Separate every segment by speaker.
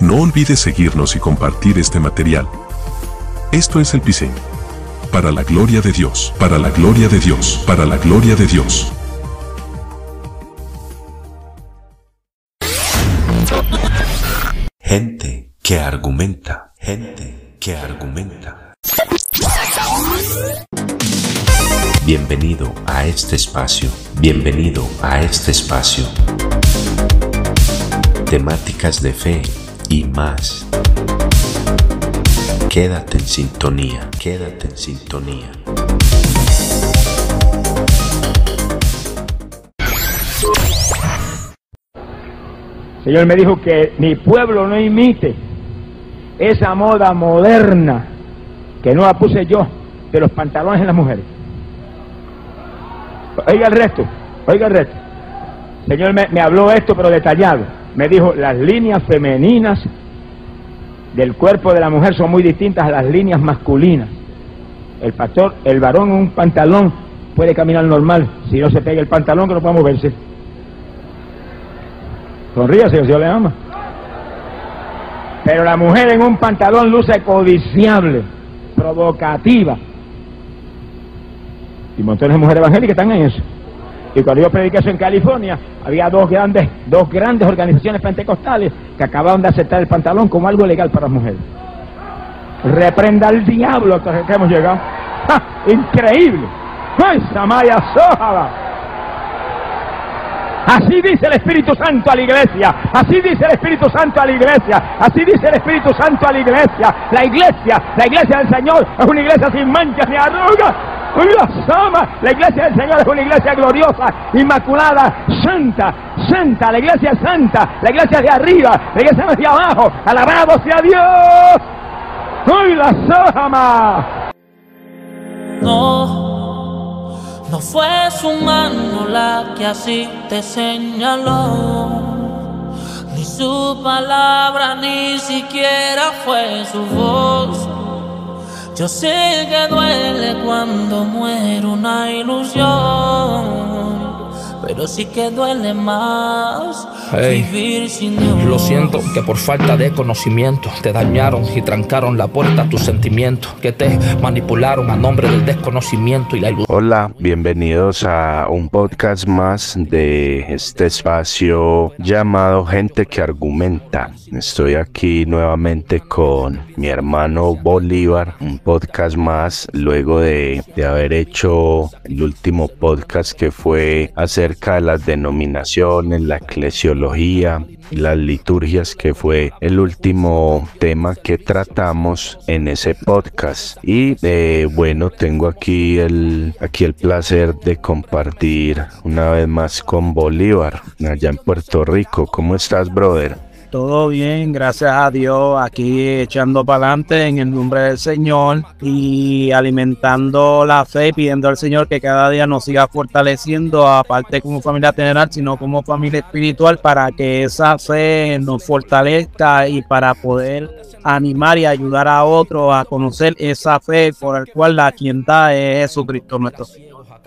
Speaker 1: No olvides seguirnos y compartir este material. Esto es el Pise. Para la gloria de Dios, para la gloria de Dios, para la gloria de Dios.
Speaker 2: Gente que argumenta, gente que argumenta. Bienvenido a este espacio, bienvenido a este espacio. Temáticas de fe y más. Quédate en sintonía, quédate en sintonía.
Speaker 3: Señor me dijo que mi pueblo no imite esa moda moderna que no la puse yo de los pantalones de las mujeres. Oiga el resto, oiga el resto. Señor me, me habló esto pero detallado. Me dijo, las líneas femeninas del cuerpo de la mujer son muy distintas a las líneas masculinas. El pastor, el varón en un pantalón puede caminar normal, si no se pega el pantalón que no puede moverse. Sonríase, Dios le ama. Pero la mujer en un pantalón luce codiciable, provocativa. Y montones de mujeres evangélicas están en eso. Y cuando yo prediqué eso en California, había dos grandes, dos grandes organizaciones pentecostales que acababan de aceptar el pantalón como algo legal para las mujeres. Reprenda al diablo hasta que hemos llegado. Increíble. ¡Ay, Samaya Sójala! Así dice el Espíritu Santo a la iglesia. Así dice el Espíritu Santo a la iglesia. Así dice el Espíritu Santo a la iglesia. La iglesia, la iglesia del Señor es una iglesia sin manchas ni arrugas. Una sama. La iglesia del Señor es una iglesia gloriosa, inmaculada, santa, santa. La iglesia es santa. La iglesia es de arriba. La iglesia de abajo. Alabado sea Dios. ¡Uy, la sama!
Speaker 4: No, no fue su mano la que así te señaló, ni su palabra, ni siquiera fue su voz. Yo sé que duele cuando muere una ilusión, pero sí que duele más
Speaker 5: Hey,
Speaker 4: vivir sin Dios.
Speaker 5: Lo siento que por falta de conocimiento te dañaron y trancaron la puerta a tus sentimientos, que te manipularon a nombre del desconocimiento y la ilusión.
Speaker 6: Hola, bienvenidos a un podcast más de este espacio llamado Gente que Argumenta. Estoy aquí nuevamente con mi hermano Bolívar, un podcast más luego de, de haber hecho el último podcast que fue acerca de las denominaciones, la eclesiología, las liturgias, que fue el último tema que tratamos en ese podcast. Y eh, bueno, tengo aquí el, aquí el placer de compartir una vez más con Bolívar, allá en Puerto Rico. ¿Cómo estás, brother?
Speaker 7: Todo bien, gracias a Dios, aquí echando para adelante en el nombre del Señor y alimentando la fe, pidiendo al Señor que cada día nos siga fortaleciendo, aparte como familia general, sino como familia espiritual, para que esa fe nos fortalezca y para poder animar y ayudar a otros a conocer esa fe por el cual la quien da es Jesucristo nuestro.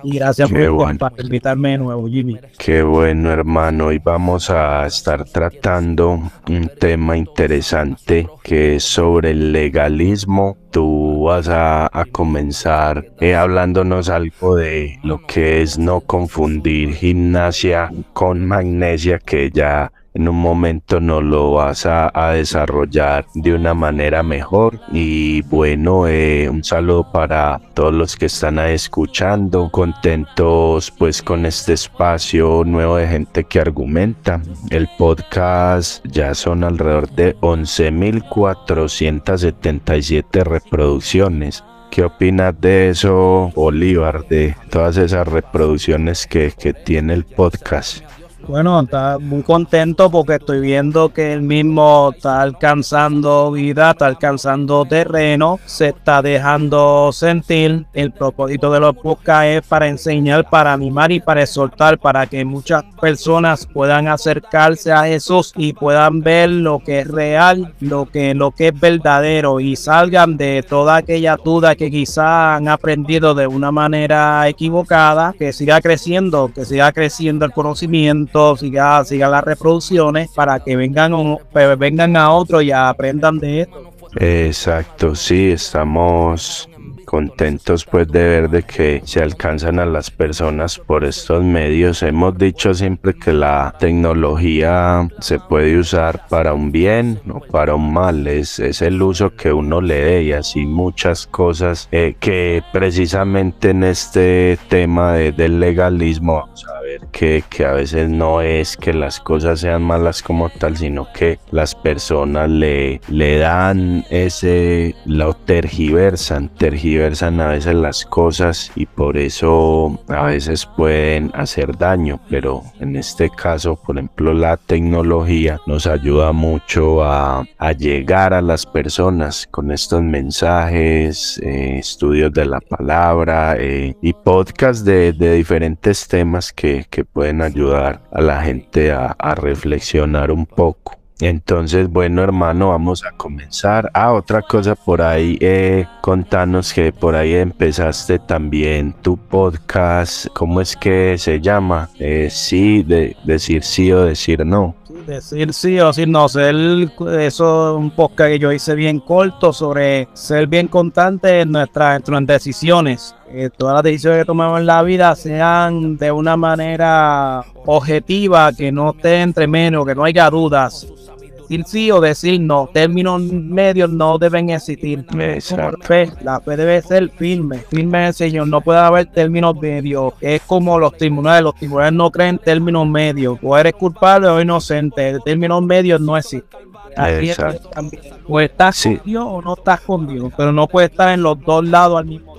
Speaker 7: Y gracias
Speaker 6: Qué
Speaker 7: por,
Speaker 6: bueno.
Speaker 7: por invitarme de nuevo, Jimmy.
Speaker 6: Qué bueno, hermano. Hoy vamos a estar tratando un tema interesante que es sobre el legalismo. Tú vas a, a comenzar eh, hablándonos algo de lo que es no confundir gimnasia con magnesia, que ya en un momento nos lo vas a, a desarrollar de una manera mejor. Y bueno, eh, un saludo para todos los que están ahí escuchando, contentos pues con este espacio nuevo de gente que argumenta. El podcast ya son alrededor de 11.477 reproducciones. ¿Qué opinas de eso, Bolívar, de todas esas reproducciones que, que tiene el podcast?
Speaker 7: Bueno, está muy contento porque estoy viendo que el mismo está alcanzando vida, está alcanzando terreno, se está dejando sentir. El propósito de los podcasts es para enseñar, para animar y para exhortar, para que muchas personas puedan acercarse a Jesús y puedan ver lo que es real, lo que, lo que es verdadero y salgan de toda aquella duda que quizás han aprendido de una manera equivocada, que siga creciendo, que siga creciendo el conocimiento pronto siga, siga las reproducciones para que vengan, pues, vengan a otro y aprendan de esto.
Speaker 6: Exacto, sí, estamos contentos pues de ver de que se alcanzan a las personas por estos medios. Hemos dicho siempre que la tecnología se puede usar para un bien o para un mal, es, es el uso que uno le dé y así muchas cosas eh, que precisamente en este tema del legalismo vamos a que, que a veces no es que las cosas sean malas como tal, sino que las personas le, le dan ese, lo tergiversan, tergiversan a veces las cosas y por eso a veces pueden hacer daño, pero en este caso, por ejemplo, la tecnología nos ayuda mucho a, llegar a las personas con estos mensajes, eh, estudios de la palabra eh, y podcasts de, diferentes temas que, pueden ayudar a la gente a reflexionar un poco. Entonces, bueno, hermano, vamos a comenzar. Ah, otra cosa por ahí, eh, contanos que por ahí empezaste también tu podcast. ¿Cómo es que se llama? Eh, sí, de decir sí o decir no.
Speaker 7: Decir sí o decir no, ser, eso es un podcast que yo hice bien corto sobre ser bien constante en nuestras, decisiones. Eh, todas las decisiones que tomamos en la vida sean de una manera objetiva, que no esté entre menos, que no haya dudas decir sí o decir no. Términos medios no deben existir. Fe, la fe debe ser firme, firme el Señor. No puede haber términos medios. Es como los tribunales. Los tribunales no creen términos medios. O eres culpable o inocente. Términos medios no existen. Así O estás con Dios o no estás con Dios. Pero no puede estar en los dos lados al mismo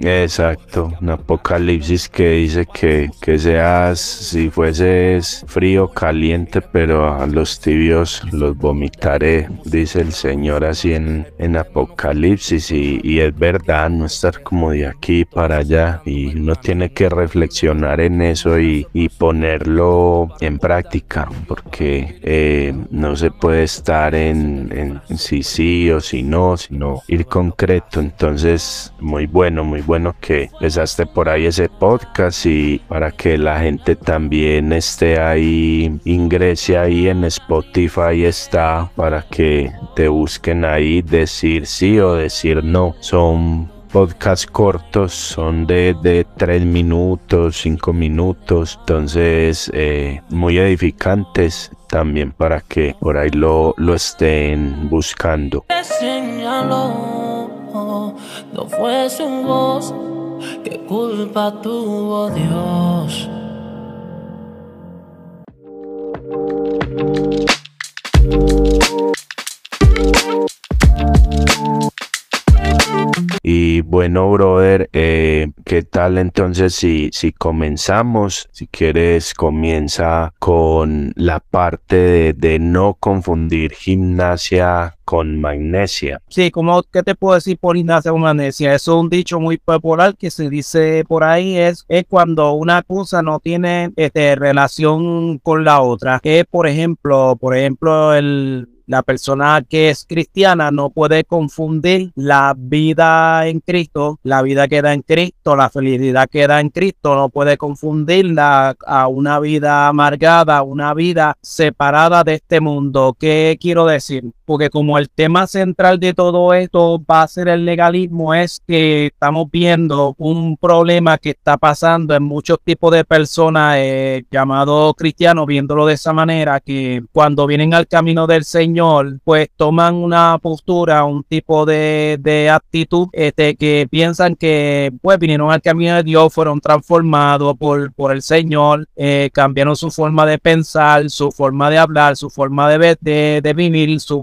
Speaker 6: Exacto, un apocalipsis que dice que, que seas, si fueses frío, caliente, pero a los tibios los vomitaré, dice el Señor así en, en Apocalipsis. Y, y, es verdad, no estar como de aquí para allá. Y uno tiene que reflexionar en eso y, y ponerlo en práctica, porque eh, no se puede estar en, en si sí o si no, sino ir concreto. Entonces, muy bueno, muy bueno que empezaste por ahí ese podcast y para que la gente también esté ahí, ingrese ahí en Spotify está para que te busquen ahí decir sí o decir no. Son podcasts cortos, son de, de tres minutos, cinco minutos, entonces eh, muy edificantes también para que por ahí lo, lo estén buscando
Speaker 4: no fuese un voz, ¿qué culpa tuvo Dios?
Speaker 6: Bueno, brother, eh, ¿qué tal entonces si, si comenzamos? Si quieres, comienza con la parte de, no confundir gimnasia con magnesia.
Speaker 7: Sí, como ¿qué te puedo decir por gimnasia con magnesia? Eso es un dicho muy popular que se dice por ahí, es, es cuando una cosa no tiene este, relación con la otra. Que por ejemplo, por ejemplo, el la persona que es cristiana no puede confundir la vida en Cristo, la vida que da en Cristo, la felicidad que da en Cristo, no puede confundirla a una vida amargada, una vida separada de este mundo. ¿Qué quiero decir? Porque como el tema central de todo esto va a ser el legalismo, es que estamos viendo un problema que está pasando en muchos tipos de personas eh, llamados cristianos, viéndolo de esa manera, que cuando vienen al camino del Señor, pues toman una postura, un tipo de, actitud este, que piensan que pues vinieron al camino de Dios, fueron transformados por, por el Señor, eh, cambiaron su forma de pensar, su forma de hablar, su forma de, de, de vivir, su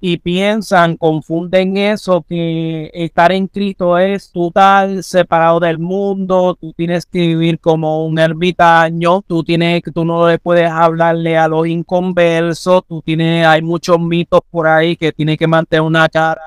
Speaker 7: y piensan, confunden eso que estar en Cristo es total separado del mundo, tú tienes que vivir como un ermitaño, tú tienes tú no le puedes hablarle a los inconversos, tú tienes hay muchos mitos por ahí que tiene que mantener una cara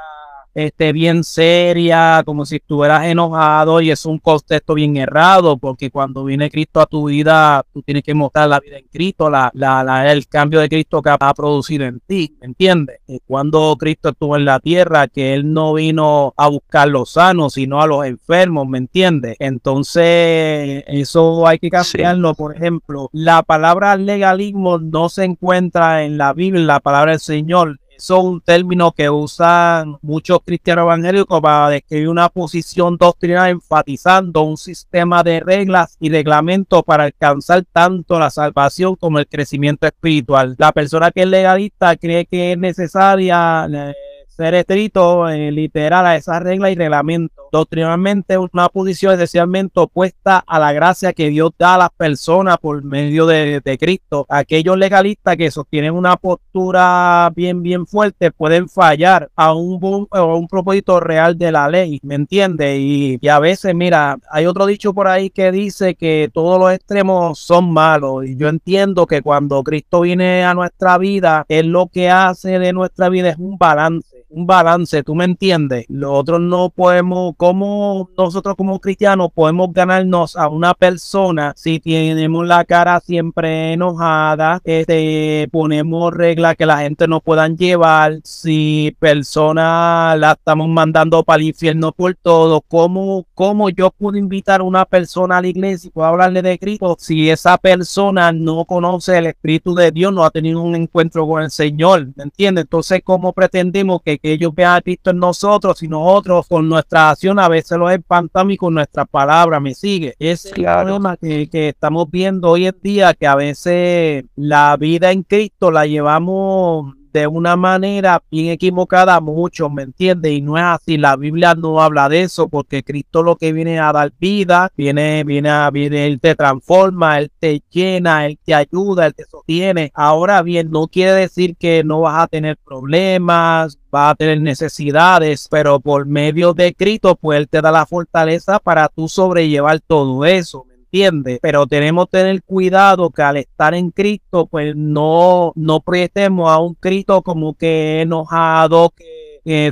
Speaker 7: este, bien seria, como si estuvieras enojado y es un contexto bien errado, porque cuando viene Cristo a tu vida, tú tienes que mostrar la vida en Cristo, la, la, el cambio de Cristo que ha producido en ti, ¿me entiendes? Cuando Cristo estuvo en la tierra, que Él no vino a buscar los sanos, sino a los enfermos, ¿me entiendes? Entonces, eso hay que cambiarlo. Por ejemplo, la palabra legalismo no se encuentra en la Biblia, la palabra del Señor son un término que usan muchos cristianos evangélicos para describir una posición doctrinal enfatizando un sistema de reglas y reglamentos para alcanzar tanto la salvación como el crecimiento espiritual. La persona que es legalista cree que es necesaria eh, ser estricto eh, literal a esa regla y reglamento. Doctrinalmente una posición esencialmente opuesta a la gracia que Dios da a las personas por medio de, Cristo. Aquellos legalistas que sostienen una postura bien, bien fuerte pueden fallar a un, a un propósito real de la ley, ¿me entiende? Y, y a veces, mira, hay otro dicho por ahí que dice que todos los extremos son malos. Y yo entiendo que cuando Cristo viene a nuestra vida, Él lo que hace de nuestra vida es un balance un balance, tú me entiendes. Nosotros no podemos, como nosotros como cristianos podemos ganarnos a una persona si tenemos la cara siempre enojada, este, ponemos reglas que la gente no puedan llevar, si personas la estamos mandando para el infierno por todo, ¿cómo, cómo yo puedo invitar a una persona a la iglesia y puedo hablarle de Cristo si esa persona no conoce el Espíritu de Dios, no ha tenido un encuentro con el Señor? ¿Me entiendes? Entonces, ¿cómo pretendemos que que ellos vean a Cristo en nosotros y nosotros con nuestra acción a veces los espantamos y con nuestra palabra me sigue. Es el problema que, que estamos viendo hoy en día, que a veces la vida en Cristo la llevamos de una manera bien equivocada mucho, ¿me entiendes? Y no es así, la Biblia no habla de eso, porque Cristo lo que viene a dar vida, viene, viene a, viene, Él te transforma, Él te llena, Él te ayuda, Él te sostiene. Ahora bien, no quiere decir que no vas a tener problemas, vas a tener necesidades, pero por medio de Cristo, pues Él te da la fortaleza para tú sobrellevar todo eso. Pero tenemos que tener cuidado que al estar en Cristo, pues no, no proyectemos a un Cristo como que enojado, que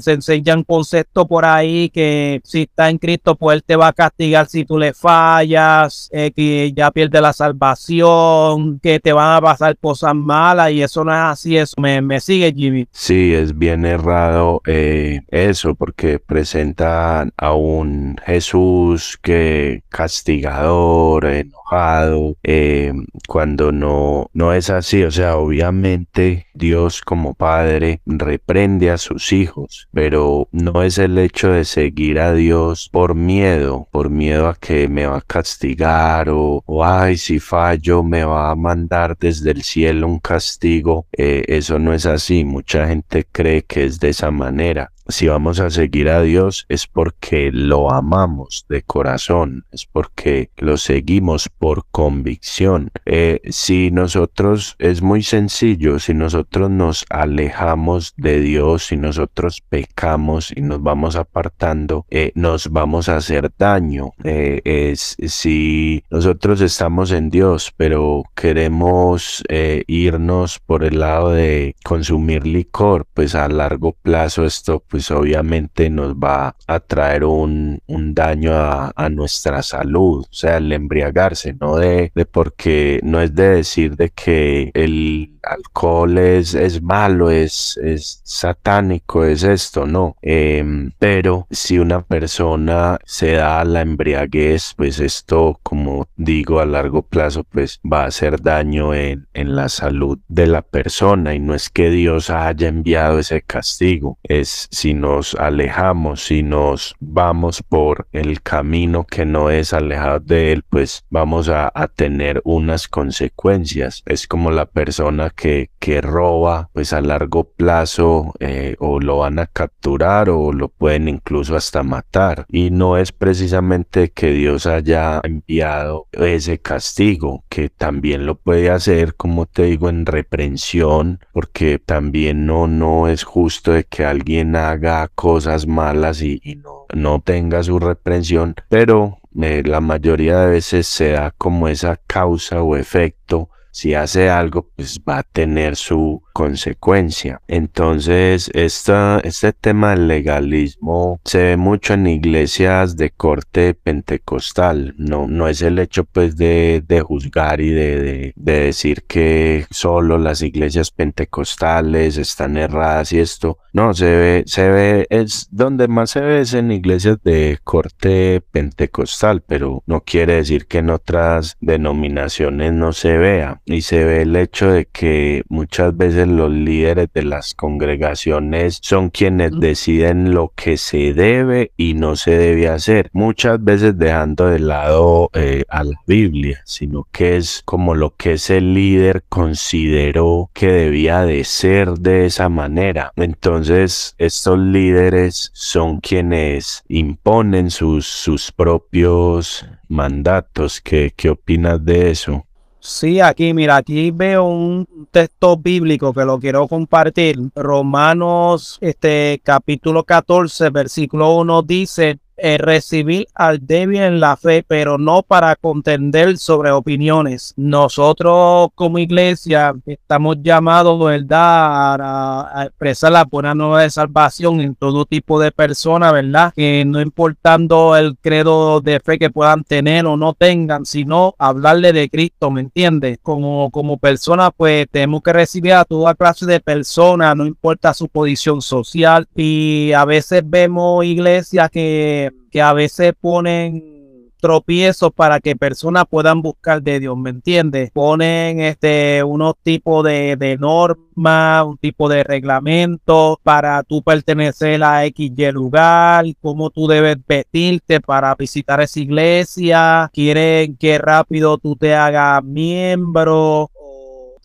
Speaker 7: se enseñan conceptos por ahí que si está en Cristo, pues Él te va a castigar si tú le fallas, eh, que ya pierde la salvación, que te van a pasar cosas malas y eso no es así, eso me, me sigue Jimmy.
Speaker 6: Sí, es bien errado eh, eso porque presentan a un Jesús que castigador, enojado, eh, cuando no, no es así, o sea, obviamente Dios como Padre reprende a sus hijos pero no es el hecho de seguir a Dios por miedo, por miedo a que me va a castigar o, ay, si fallo me va a mandar desde el cielo un castigo. Eh, eso no es así, mucha gente cree que es de esa manera si vamos a seguir a Dios es porque lo amamos de corazón, es porque lo seguimos por convicción. Eh, si nosotros, es muy sencillo, si nosotros nos alejamos de Dios, si nosotros pecamos y nos vamos apartando, eh, nos vamos a hacer daño. Eh, es si nosotros estamos en Dios, pero queremos irnos por el lado de consumir licor, pues a largo plazo esto pues obviamente nos va a traer un, daño a, nuestra salud, o sea, el embriagarse, no de, de porque no es de decir de que el alcohol es, es malo, es, es satánico, es esto, no. Em, pero si una persona se da la embriaguez, pues esto, como digo, a largo plazo, pues va a hacer daño en, en la salud de la persona y no es que Dios haya enviado ese castigo, es si nos alejamos, si nos vamos por el camino que no es alejado de él, pues vamos a, a tener unas consecuencias. Es como la persona que, roba, pues a largo plazo eh, o lo van a capturar o lo pueden incluso hasta matar. Y no es precisamente que Dios haya enviado ese castigo, que también lo puede hacer, como te digo, en reprensión, porque también no, no es justo de que alguien haga cosas malas y, no, no tenga su reprensión, pero eh, la mayoría de veces se da como esa causa o efecto si hace algo, pues va a tener su, consecuencia. Entonces, esta, este tema del legalismo se ve mucho en iglesias de corte pentecostal. No, no es el hecho pues de, de juzgar y de, de, decir que solo las iglesias pentecostales están erradas y esto. No, se ve, se ve, es donde más se ve es en iglesias de corte pentecostal, pero no quiere decir que en otras denominaciones no se vea. Y se ve el hecho de que muchas veces los líderes de las congregaciones son quienes deciden lo que se debe y no se debe hacer. Muchas veces dejando de lado eh, a la Biblia, sino que es como lo que ese líder consideró que debía de ser de esa manera. Entonces, estos líderes son quienes imponen sus, sus propios mandatos. ¿Qué, ¿Qué opinas de eso?
Speaker 7: Sí, aquí, mira, aquí veo un texto bíblico que lo quiero compartir. Romanos, este capítulo 14, versículo 1 dice, eh, recibir al débil en la fe, pero no para contender sobre opiniones. Nosotros como iglesia estamos llamados, ¿verdad?, a, expresar la buena nueva de salvación en todo tipo de personas, ¿verdad? Que no importando el credo de fe que puedan tener o no tengan, sino hablarle de Cristo, ¿me entiendes? Como, como persona, pues tenemos que recibir a toda clase de personas, no importa su posición social. Y a veces vemos iglesias que que, a veces ponen tropiezos para que personas puedan buscar de Dios, ¿me entiendes? Ponen este unos tipos de, de normas, un tipo de reglamento para tú pertenecer a X y lugar, cómo tú debes vestirte para visitar esa iglesia, quieren que rápido tú te hagas miembro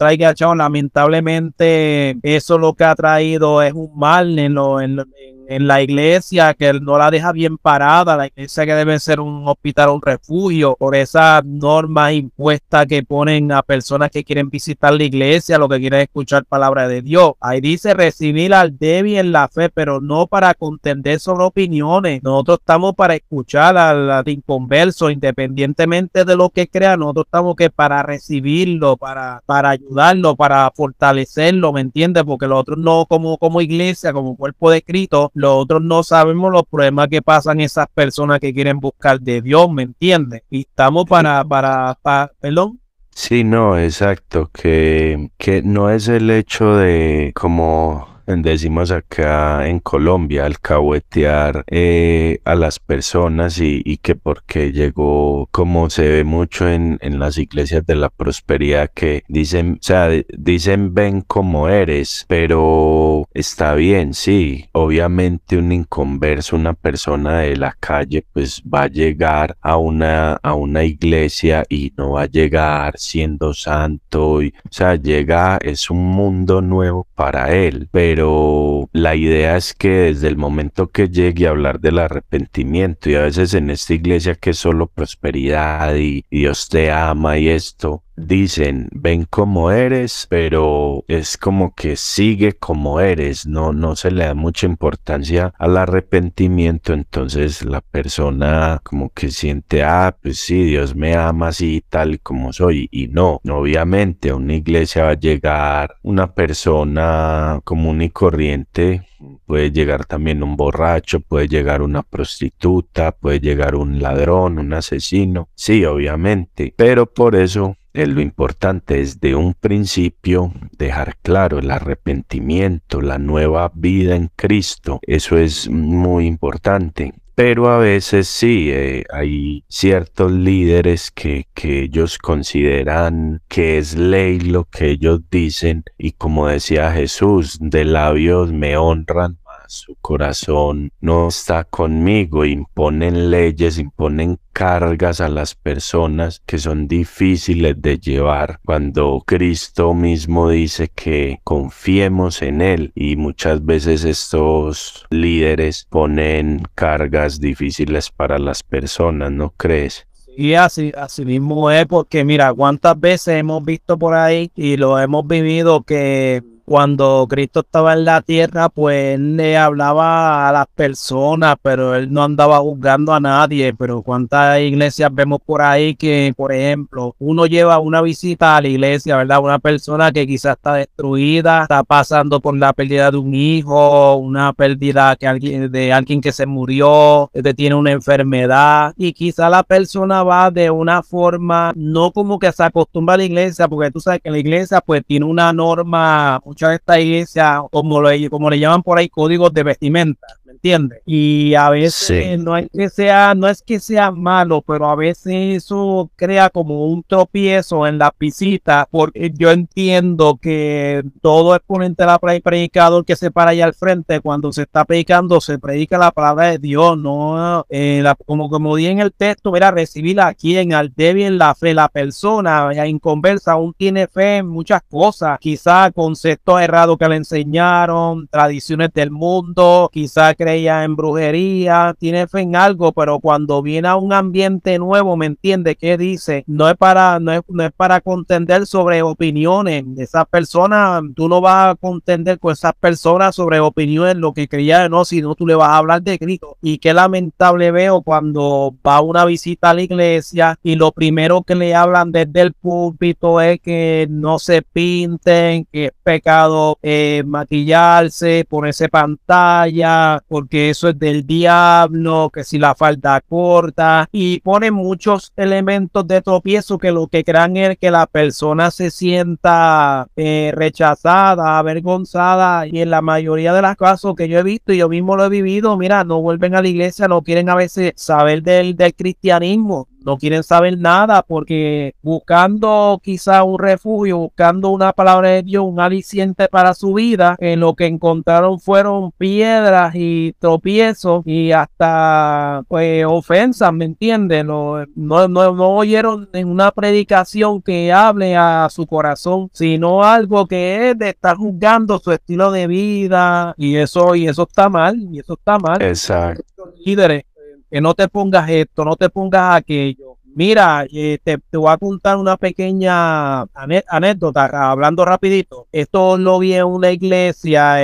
Speaker 7: traiga chao. Lamentablemente, eso lo que ha traído es un mal en, lo, en, en la iglesia que no la deja bien parada, la iglesia que debe ser un hospital, un refugio, por esas normas impuestas que ponen a personas que quieren visitar la iglesia, lo que quieren escuchar palabra de Dios. Ahí dice recibir al débil en la fe, pero no para contender sobre opiniones. Nosotros estamos para escuchar al, inconverso, independientemente de lo que crea, nosotros estamos que para recibirlo, para, para ayudarlo, para fortalecerlo, ¿me entiendes? Porque los otros no, como, como iglesia, como cuerpo de Cristo, los otros no sabemos los problemas que pasan esas personas que quieren buscar de Dios, ¿me entiendes? Y estamos para, para, para, perdón.
Speaker 6: Sí, no, exacto, que, que no es el hecho de como decimos acá en Colombia, alcahuetear eh, a las personas y, que porque llegó, como se ve mucho en, en, las iglesias de la prosperidad, que dicen, o sea, dicen ven como eres, pero está bien, sí, obviamente un inconverso, una persona de la calle, pues va a llegar a una, a una iglesia y no va a llegar siendo santo, o sea, llega, es un mundo nuevo para él, pero pero la idea es que desde el momento que llegue a hablar del arrepentimiento y a veces en esta iglesia que es solo prosperidad y Dios te ama y esto, dicen, ven como eres, pero es como que sigue como eres, no, no se le da mucha importancia al arrepentimiento, entonces la persona como que siente, ah, pues sí, Dios me ama así tal como soy, y no, obviamente a una iglesia va a llegar una persona común y corriente. Puede llegar también un borracho, puede llegar una prostituta, puede llegar un ladrón, un asesino, sí, obviamente, pero por eso lo importante es de un principio dejar claro el arrepentimiento, la nueva vida en Cristo. Eso es muy importante. Pero a veces sí, eh, hay ciertos líderes que, que ellos consideran que es ley lo que ellos dicen y como decía Jesús, de labios me honran, su corazón no está conmigo, imponen leyes, imponen cargas a las personas que son difíciles de llevar cuando Cristo mismo dice que confiemos en Él y muchas veces estos líderes ponen cargas difíciles para las personas, ¿no crees?
Speaker 7: Y así, así mismo es porque mira, cuántas veces hemos visto por ahí y lo hemos vivido que cuando Cristo estaba en la tierra, pues él le hablaba a las personas, pero él no andaba juzgando a nadie. Pero cuántas iglesias vemos por ahí que, por ejemplo, uno lleva una visita a la iglesia, ¿verdad? Una persona que quizás está destruida, está pasando por la pérdida de un hijo, una pérdida que alguien, de alguien que se murió, que tiene una enfermedad, y quizá la persona va de una forma, no como que se acostumbra a la iglesia, porque tú sabes que la iglesia pues tiene una norma, muchas de estas iglesias, como, como le llaman por ahí, códigos de vestimenta. ¿Me entiendes? Y a veces no es que sea, no es que sea malo, pero a veces eso crea como un tropiezo en la visita, porque yo entiendo que todo exponente de la predicador que se para ahí al frente, cuando se está predicando, se predica la palabra de Dios, no eh, como como di en el texto, mira, recibir a quien, al débil en la fe, la persona en conversa aún tiene fe en muchas cosas, quizá conceptos errados que le enseñaron, tradiciones del mundo, quizá creía en brujería, tiene fe en algo, pero cuando viene a un ambiente nuevo, ¿me entiende? ¿Qué dice? No es para, no es, no es para contender sobre opiniones. Esas personas, tú no vas a contender con esas personas sobre opiniones, lo que creía no, sino tú le vas a hablar de Cristo. Y qué lamentable veo cuando va a una visita a la iglesia y lo primero que le hablan desde el púlpito es que no se pinten, que es pecado eh, maquillarse, ponerse pantalla, porque eso es del diablo, que si la falda corta y pone muchos elementos de tropiezo que lo que crean es que la persona se sienta eh, rechazada, avergonzada y en la mayoría de los casos que yo he visto y yo mismo lo he vivido, mira, no vuelven a la iglesia, no quieren a veces saber del, del cristianismo no quieren saber nada porque buscando quizá un refugio, buscando una palabra de Dios, un aliciente para su vida, en lo que encontraron fueron piedras y tropiezos y hasta pues ofensas, ¿me entienden? No, no, no, oyeron en una predicación que hable a su corazón, sino algo que es de estar juzgando su estilo de vida y eso, y eso está mal, y eso está mal.
Speaker 6: Exacto.
Speaker 7: Líderes que no te pongas esto, no te pongas aquello. Mira, eh, te, voy a contar una pequeña anécdota, hablando rapidito. Esto lo vi en una iglesia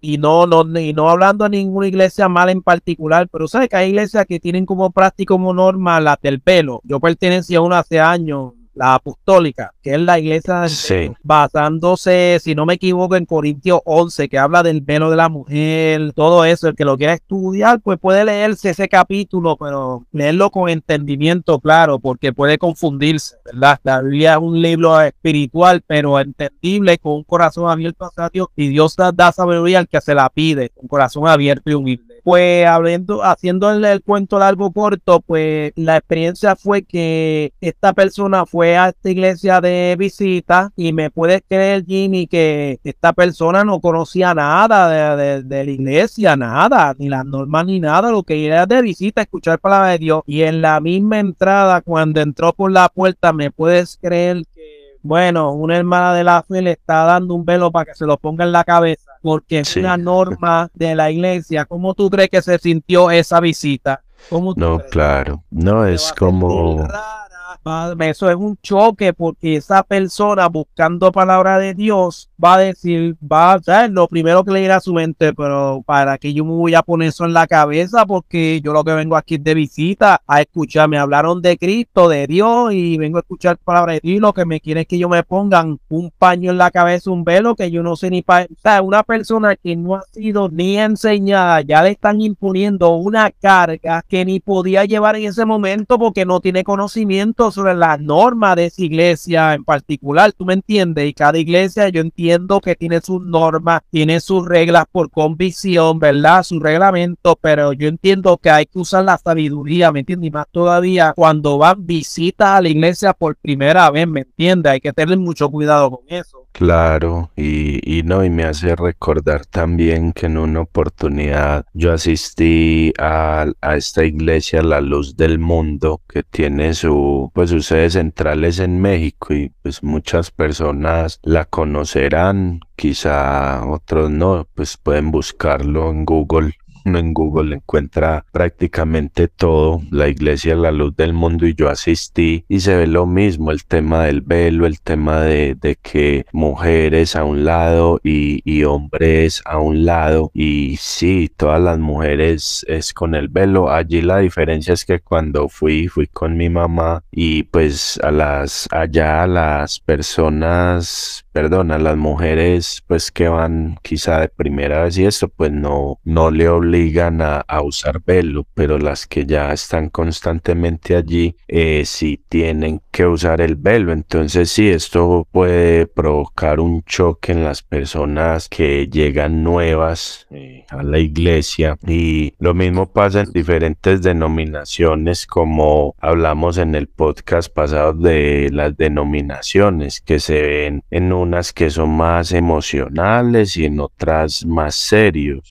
Speaker 7: y no, no, y no hablando de ninguna iglesia mala en particular, pero sabes que hay iglesias que tienen como práctica, como norma la del pelo. Yo pertenecía a una hace años, la apostólica, que es la iglesia basándose, si no me equivoco, en Corintios 11, que habla del velo de la mujer, todo eso. El que lo quiera estudiar, pues puede leerse ese capítulo, pero leerlo con entendimiento, claro, porque puede confundirse, ¿verdad? La Biblia es un libro espiritual, pero entendible, con un corazón abierto hacia Dios, y Dios da, sabiduría al que se la pide, un corazón abierto y humilde pues hablando, haciendo el, cuento largo corto, pues la experiencia fue que esta persona fue a esta iglesia de visita y me puedes creer, Jimmy, que esta persona no conocía nada de, de, la iglesia, nada, ni las normas ni nada, lo que era de visita, escuchar palabra de Dios. Y en la misma entrada, cuando entró por la puerta, me puedes creer que, bueno, una hermana de la fe le está dando un velo para que se lo ponga en la cabeza porque es una norma de la iglesia. ¿Cómo tú crees que se sintió esa visita?
Speaker 6: no, claro. No es como
Speaker 7: eso es un choque porque esa persona buscando palabra de Dios va a decir, va a ser lo primero que le irá a su mente, pero para que yo me voy a poner eso en la cabeza porque yo lo que vengo aquí de visita a escuchar, me hablaron de Cristo, de Dios y vengo a escuchar palabra de Dios, lo que me quieren es que yo me pongan un paño en la cabeza, un velo que yo no sé ni para, una persona que no ha sido ni enseñada, ya le están imponiendo una carga que ni podía llevar en ese momento porque no tiene conocimiento sobre la norma de esa iglesia en particular, tú me entiendes, y cada iglesia yo entiendo que tiene sus normas, tiene sus reglas por convicción, ¿verdad? Su reglamento, pero yo entiendo que hay que usar la sabiduría, ¿me entiendes? Y más todavía cuando van visitas a la iglesia por primera vez, ¿me entiendes? Hay que tener mucho cuidado con eso.
Speaker 6: Claro, y, y, no, y me hace recordar también que en una oportunidad yo asistí a, a, esta iglesia La Luz del Mundo que tiene su, pues sus sedes centrales en México y pues muchas personas la conocerán, quizá otros no, pues pueden buscarlo en Google en Google encuentra prácticamente todo, la iglesia es la luz del mundo y yo asistí y se ve lo mismo, el tema del velo, el tema de, de que mujeres a un lado y, y, hombres a un lado y sí, todas las mujeres es con el velo, allí la diferencia es que cuando fui, fui con mi mamá y pues a las, allá a las personas perdón, a las mujeres pues que van quizá de primera vez y esto pues no, no le obligan a, usar velo, pero las que ya están constantemente allí eh, sí tienen que usar el velo. Entonces sí, esto puede provocar un choque en las personas que llegan nuevas eh, a la iglesia y lo mismo pasa en diferentes denominaciones como hablamos en el podcast pasado de las denominaciones que se ven en un unas que son más emocionales y en otras más serios.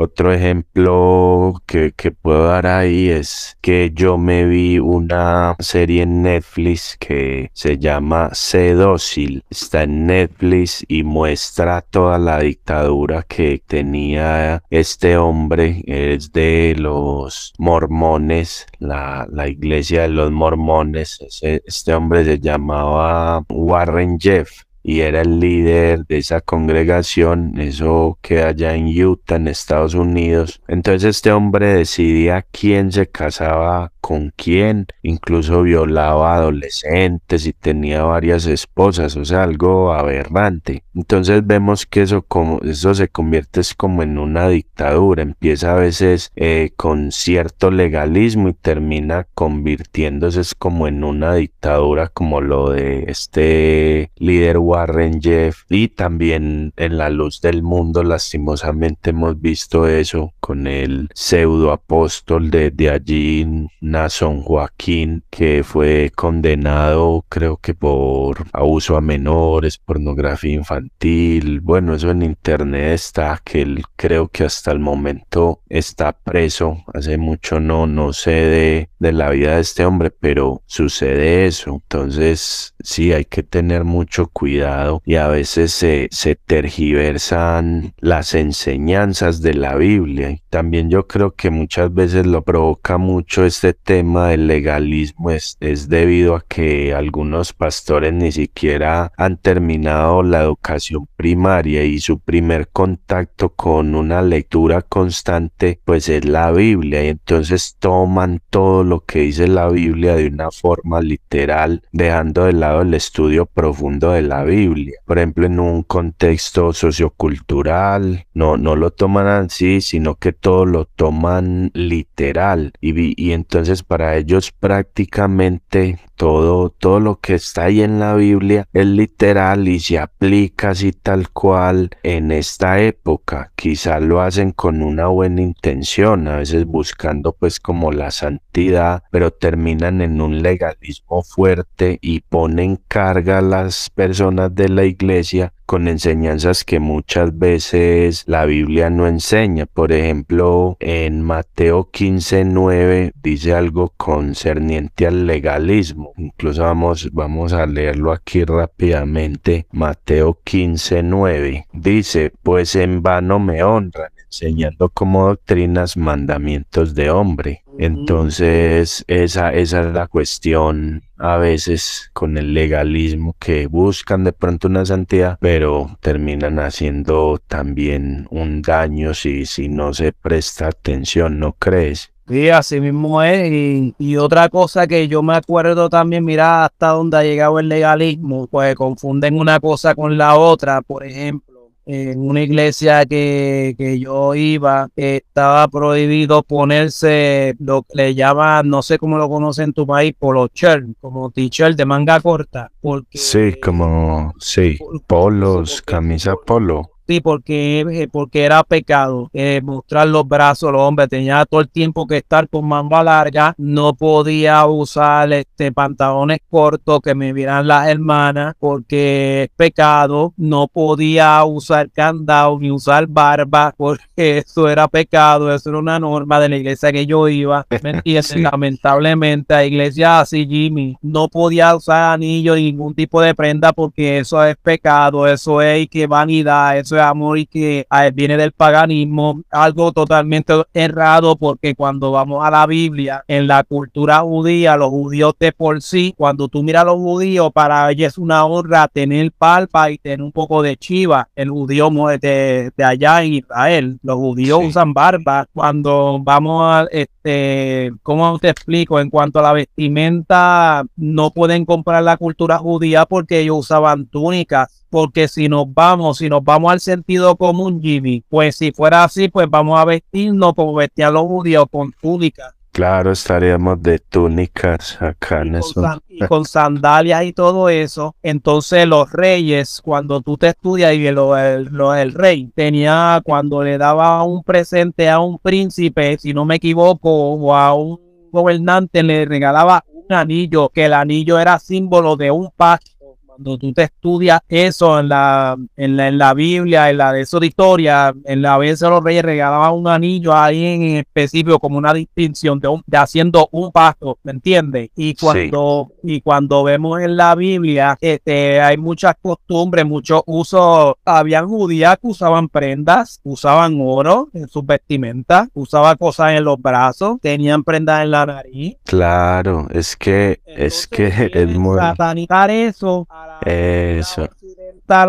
Speaker 6: Otro ejemplo que, puedo dar ahí es que yo me vi una serie en Netflix que se llama Sedócil. Está en Netflix y muestra toda la dictadura que tenía este hombre. Es de los mormones, la, la iglesia de los mormones. este hombre se llamaba Warren Jeff y era el líder de esa congregación, eso queda allá en Utah, en Estados Unidos. Entonces este hombre decidía quién se casaba con quién, incluso violaba adolescentes y tenía varias esposas, o sea, algo aberrante. Entonces vemos que eso, como, eso se convierte como en una dictadura, empieza a veces eh, con cierto legalismo y termina convirtiéndose como en una dictadura como lo de este líder Warren Jeff y también en la luz del mundo lastimosamente hemos visto eso con el pseudo apóstol de, de allí Nason Joaquín, que fue condenado creo que por abuso a menores, pornografía infantil. Bueno, eso en internet está, que él creo que hasta el momento está preso. Hace mucho no, no sé de, de la vida de este hombre, pero sucede eso. Entonces, sí, hay que tener mucho cuidado y a veces se, se tergiversan las enseñanzas de la Biblia. También yo creo que muchas veces lo provoca mucho este tema del legalismo es, es debido a que algunos pastores ni siquiera han terminado la educación primaria y su primer contacto con una lectura constante pues es la Biblia. Y entonces toman todo lo que dice la Biblia de una forma literal dejando de lado el estudio profundo de la Biblia. Por ejemplo en un contexto sociocultural no no lo toman así sino que todo lo toman literal y, y entonces para ellos prácticamente todo, todo lo que está ahí en la Biblia es literal y se aplica así tal cual en esta época. Quizá lo hacen con una buena intención, a veces buscando pues como la santidad, pero terminan en un legalismo fuerte y ponen carga a las personas de la iglesia con enseñanzas que muchas veces la Biblia no enseña. Por ejemplo, en Mateo 15:9 dice algo concerniente al legalismo. Incluso vamos, vamos a leerlo aquí rápidamente. Mateo 15:9 dice, pues en vano me honran enseñando como doctrinas mandamientos de hombre. Entonces, esa, esa es la cuestión a veces con el legalismo que buscan de pronto una santidad, pero terminan haciendo también un daño si, si no se presta atención, ¿no crees?
Speaker 7: Sí, así mismo es. Y, y, otra cosa que yo me acuerdo también, mira hasta dónde ha llegado el legalismo, pues confunden una cosa con la otra. Por ejemplo, en una iglesia que, que yo iba, estaba prohibido ponerse lo que le llaman, no sé cómo lo conocen en tu país, polo shirt, como t-shirt de manga corta. Porque,
Speaker 6: sí, como, sí, polos, camisa polo.
Speaker 7: Sí, porque, eh, porque era pecado eh, mostrar los brazos los hombres. Tenía todo el tiempo que estar con manga larga. No podía usar este pantalones cortos que me vieran las hermanas porque es pecado. No podía usar candado ni usar barba porque eso era pecado. Eso era una norma de la iglesia que yo iba. Y Lamentablemente, a iglesia así, Jimmy, no podía usar anillo ni ningún tipo de prenda porque eso es pecado. Eso es que vanidad. Eso amor y que ah, viene del paganismo. Algo totalmente errado porque cuando vamos a la Biblia, en la cultura judía, los judíos de por sí, cuando tú miras a los judíos, para ellos es una honra tener palpa y tener un poco de chiva. El judío de, de allá en Israel, los judíos usan barba. Cuando vamos a, este, ¿cómo te explico? En cuanto a la vestimenta, no pueden comprar la cultura judía porque ellos usaban túnicas porque si nos vamos, si nos vamos al sentido común, Jimmy, pues si fuera así, pues vamos a vestirnos como vestían los judíos con túnicas.
Speaker 6: Claro, estaríamos de túnicas acá en eso.
Speaker 7: y con sandalias y todo eso. Entonces los reyes, cuando tú te estudias y lo, el, lo, el rey tenía, cuando le daba un presente a un príncipe, si no me equivoco, o a un gobernante, le regalaba un anillo, que el anillo era símbolo de un pacto cuando tú te estudias eso en la, en la, en la Biblia, en la de esa historia, en la vez de los reyes regalaban un anillo a alguien en específico como una distinción de, de haciendo un pacto, ¿me entiendes? Y cuando, y cuando vemos en la Biblia, este, hay muchas costumbres, muchos usos, habían judías que usaban prendas, usaban oro en sus vestimentas, usaban cosas en los brazos, tenían prendas en la nariz.
Speaker 6: Claro, es que, es que es muy...
Speaker 7: Satanizar eso
Speaker 6: eso.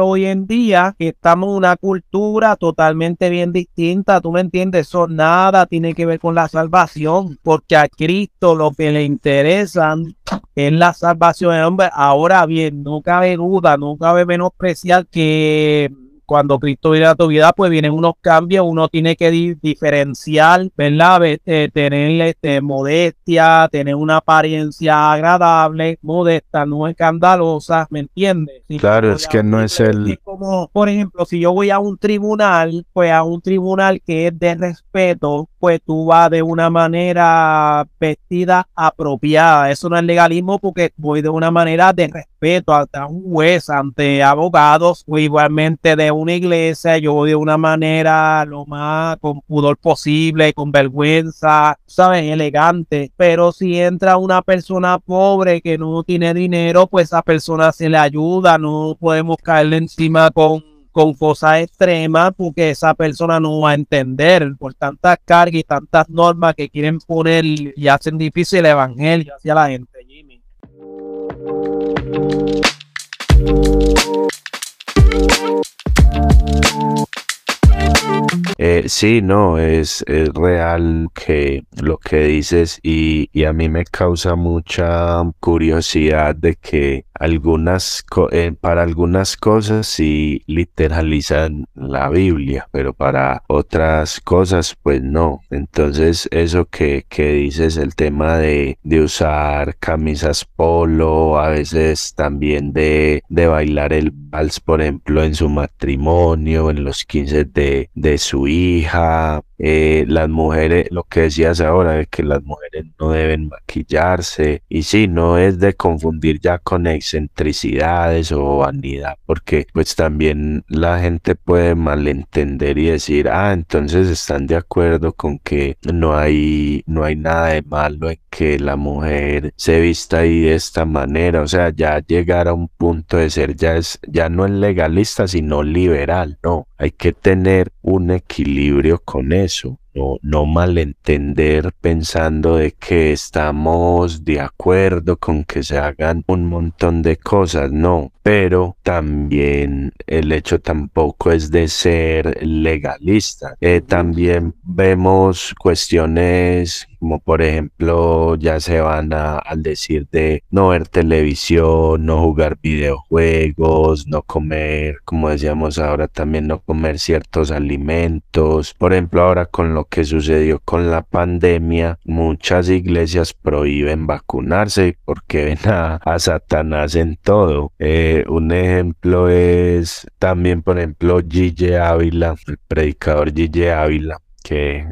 Speaker 7: Hoy en día estamos en una cultura totalmente bien distinta, tú me entiendes, eso nada tiene que ver con la salvación, porque a Cristo lo que le interesa es la salvación del hombre. Ahora bien, no cabe duda, no cabe menospreciar que cuando Cristo viene a tu vida, pues vienen unos cambios, uno tiene que diferenciar, ¿verdad? Eh, tener este, modestia, tener una apariencia agradable, modesta, no escandalosa, ¿me entiendes?
Speaker 6: claro, es que no es el...
Speaker 7: Como, por ejemplo, si yo voy a un tribunal, pues a un tribunal que es de respeto, pues tú vas de una manera vestida apropiada. Eso no es legalismo porque voy de una manera de respeto ante un juez, ante abogados o igualmente de una iglesia. Yo voy de una manera lo más con pudor posible, con vergüenza, ¿sabes? Elegante. Pero si entra una persona pobre que no tiene dinero, pues esa persona se le ayuda. No podemos caerle encima con con cosas extremas porque esa persona no va a entender por tantas cargas y tantas normas que quieren poner y hacen difícil el evangelio hacia la gente.
Speaker 6: Sí, no, es, es, real que lo que dices y, y, a mí me causa mucha curiosidad de que algunas eh, para algunas cosas sí literalizan la Biblia, pero para otras cosas pues no. Entonces eso que, que dices, el tema de, de usar camisas polo, a veces también de, de bailar el vals, por ejemplo, en su matrimonio, en los 15 de, de su hija, eh, las mujeres, lo que decías ahora, de que las mujeres no deben maquillarse, y sí, no es de confundir ya con excentricidades o vanidad, porque pues también la gente puede malentender y decir, ah, entonces están de acuerdo con que no hay, no hay nada de malo en que la mujer se vista ahí de esta manera, o sea, ya llegar a un punto de ser ya es, ya no es legalista, sino liberal, no, hay que tener un equilibrio con eso no, no malentender pensando de que estamos de acuerdo con que se hagan un montón de cosas, no, pero también el hecho tampoco es de ser legalista. Eh, también vemos cuestiones como por ejemplo ya se van a, al decir de no ver televisión, no jugar videojuegos, no comer, como decíamos ahora también no comer ciertos alimentos. Por ejemplo ahora con lo que sucedió con la pandemia, muchas iglesias prohíben vacunarse porque ven a, Satanás en todo. Eh, un ejemplo es también por ejemplo Gigi Ávila, el predicador Gigi Ávila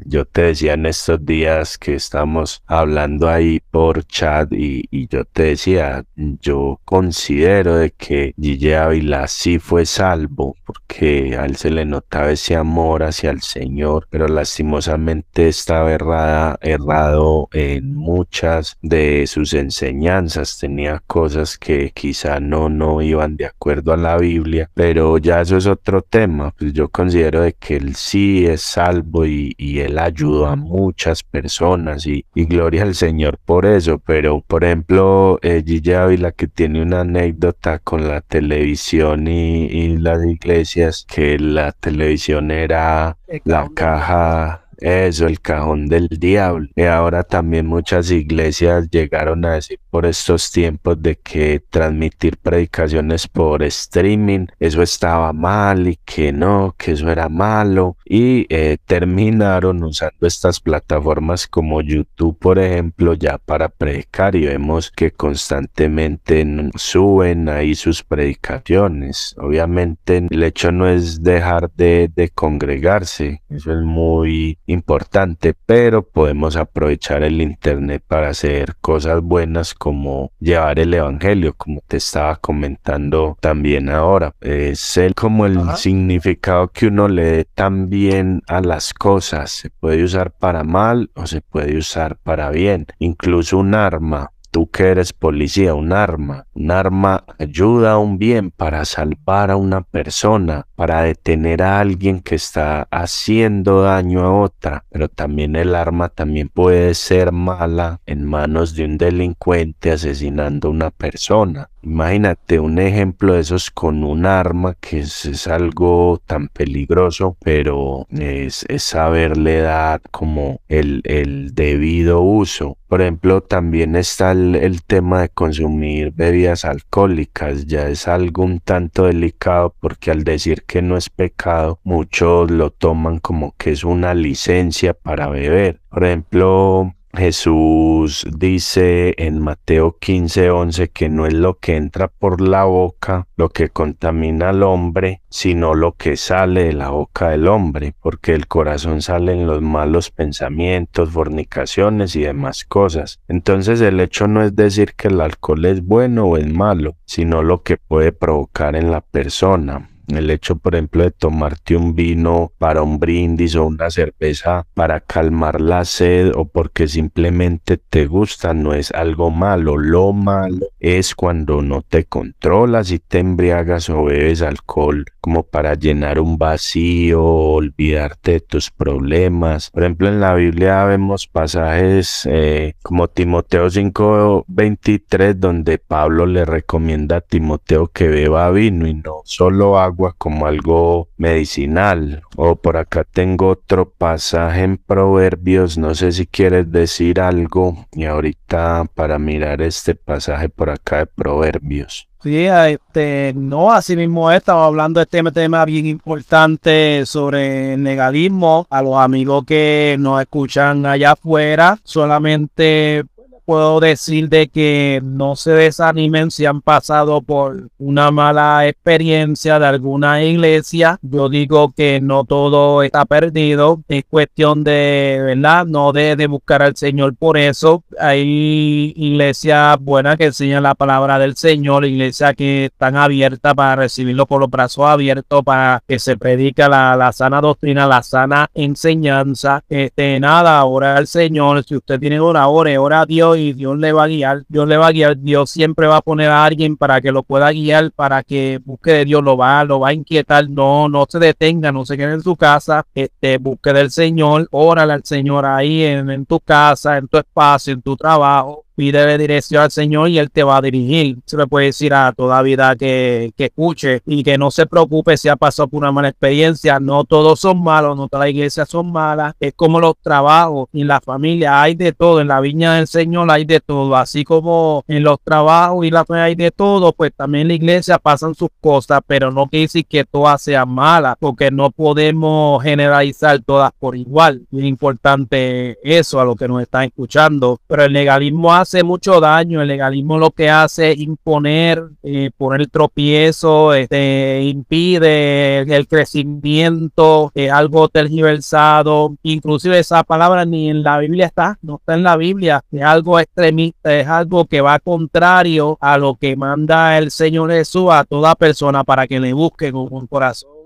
Speaker 6: yo te decía en estos días que estamos hablando ahí por chat y, yo te decía, yo considero de que Gigi Ávila sí fue salvo porque a él se le notaba ese amor hacia el Señor, pero lastimosamente estaba errada, errado en muchas de sus enseñanzas, tenía cosas que quizá no, no iban de acuerdo a la Biblia, pero ya eso es otro tema, pues yo considero de que él sí es salvo y y, él ayudó a muchas personas y, gloria al Señor por eso. Pero, por ejemplo, eh, Gigi Ávila que tiene una anécdota con la televisión y las iglesias, que la televisión era la caja eso, el cajón del diablo. Y ahora también muchas iglesias llegaron a decir por estos tiempos de que transmitir predicaciones por streaming, eso estaba mal y que no, que eso era malo. Y eh, terminaron usando estas plataformas como YouTube, por ejemplo, ya para predicar y vemos que constantemente suben ahí sus predicaciones. Obviamente el hecho no es dejar de, de congregarse, eso es muy importante, pero podemos aprovechar el Internet para hacer cosas buenas como llevar el Evangelio, como te estaba comentando también ahora. Es el, como el significado que uno le dé también a las cosas. Se puede usar para mal o se puede usar para bien. Incluso un arma tú que eres policía, un arma. Un arma ayuda a un bien para salvar a una persona, para detener a alguien que está haciendo daño a otra. Pero también el arma también puede ser mala en manos de un delincuente asesinando a una persona. Imagínate un ejemplo de esos con un arma que es, algo tan peligroso, pero es, saberle dar como el, el, debido uso. Por ejemplo, también está el, tema de consumir bebidas alcohólicas. Ya es algo un tanto delicado porque al decir que no es pecado, muchos lo toman como que es una licencia para beber. Por ejemplo, Jesús dice en Mateo 15:11 que no es lo que entra por la boca lo que contamina al hombre, sino lo que sale de la boca del hombre, porque del corazón salen los malos pensamientos, fornicaciones y demás cosas. Entonces el hecho no es decir que el alcohol es bueno o es malo, sino lo que puede provocar en la persona. El hecho, por ejemplo, de tomarte un vino para un brindis o una cerveza para calmar la sed o porque simplemente te gusta no es algo malo. Lo malo es cuando no te controlas y te embriagas o bebes alcohol como para llenar un vacío, olvidarte de tus problemas. Por ejemplo, en la Biblia vemos pasajes eh, como Timoteo 5:23 donde Pablo le recomienda a Timoteo que beba vino y no solo agua como algo medicinal. O por acá tengo otro pasaje en Proverbios, no sé si quieres decir algo y ahorita para mirar este pasaje por acá de Proverbios.
Speaker 7: Sí, este, no, así mismo estaba hablando de este tema bien importante sobre el. A los amigos que nos escuchan allá afuera, solamente puedo decir de que no se desanimen si han pasado por una mala experiencia de alguna iglesia. Yo digo que no todo está perdido. Es cuestión de, ¿verdad? No de, buscar al Señor por eso. Hay iglesias buenas que enseñan la palabra del Señor, iglesias que están abiertas para recibirlo con los brazos abiertos, para que se predica la, sana doctrina, la sana enseñanza. Este, nada, ora al Señor. Si usted tiene una hora, ora a Dios y Dios le va a guiar, Dios le va a guiar, Dios siempre va a poner a alguien para que lo pueda guiar, para que busque de Dios, lo va, lo va a inquietar, no, no se detenga, no se quede en su casa, este, busque del Señor, órale al Señor ahí en, en tu casa, en tu espacio, en tu trabajo, pídele dirección al Señor y Él te va a dirigir. Se le puede decir a toda vida que, que escuche y que no se preocupe si ha pasado por una mala experiencia. No todos son malos, no todas las iglesias son malas. Es como los trabajos y la familia. Hay de todo. En la viña del Señor hay de todo. Así como en los trabajos y la familia hay de todo, pues también en la iglesia pasan sus cosas, pero no quiere decir que todas sean malas, porque no podemos generalizar todas por igual. Es importante eso a lo que nos están escuchando. Pero el legalismo hace mucho daño. El legalismo lo que hace es imponer, eh, poner tropiezo, este, impide el crecimiento, es algo tergiversado. Inclusive esa palabra ni en la Biblia está, no está en la Biblia. Es algo extremista, es algo que va contrario a lo que manda el Señor Jesús a toda persona para que le busque con un corazón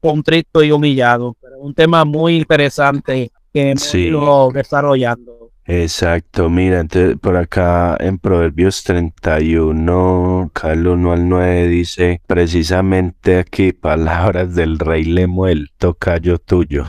Speaker 7: contrito y humillado. Pero un tema muy interesante que hemos ido desarrollando.
Speaker 6: Exacto, mira, entonces por acá en Proverbios 31, Carlos 1 al 9 dice precisamente aquí palabras del rey Lemuel, tocayo tuyo,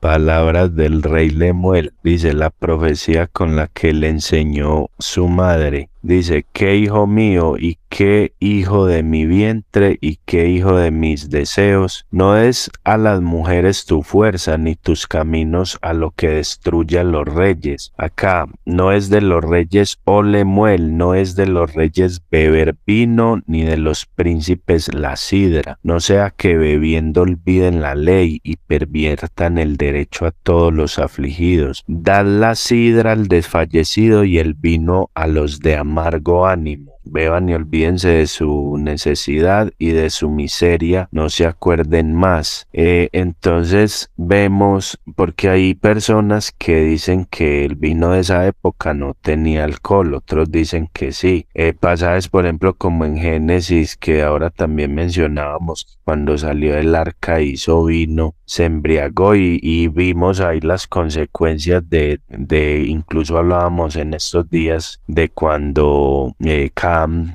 Speaker 6: palabras del rey Lemuel, dice la profecía con la que le enseñó su madre. Dice, qué hijo mío y qué hijo de mi vientre y qué hijo de mis deseos. No es a las mujeres tu fuerza ni tus caminos a lo que destruye a los reyes. Acá no es de los reyes Olemuel, no es de los reyes beber vino ni de los príncipes la sidra. No sea que bebiendo olviden la ley y perviertan el derecho a todos los afligidos. Dad la sidra al desfallecido y el vino a los de amargo ánimo beban y olvídense de su necesidad y de su miseria, no se acuerden más. Eh, entonces vemos, porque hay personas que dicen que el vino de esa época no tenía alcohol, otros dicen que sí. Eh, pasajes, por ejemplo, como en Génesis, que ahora también mencionábamos, cuando salió el arca hizo vino, se embriagó y, vimos ahí las consecuencias de, de, incluso hablábamos en estos días de cuando eh,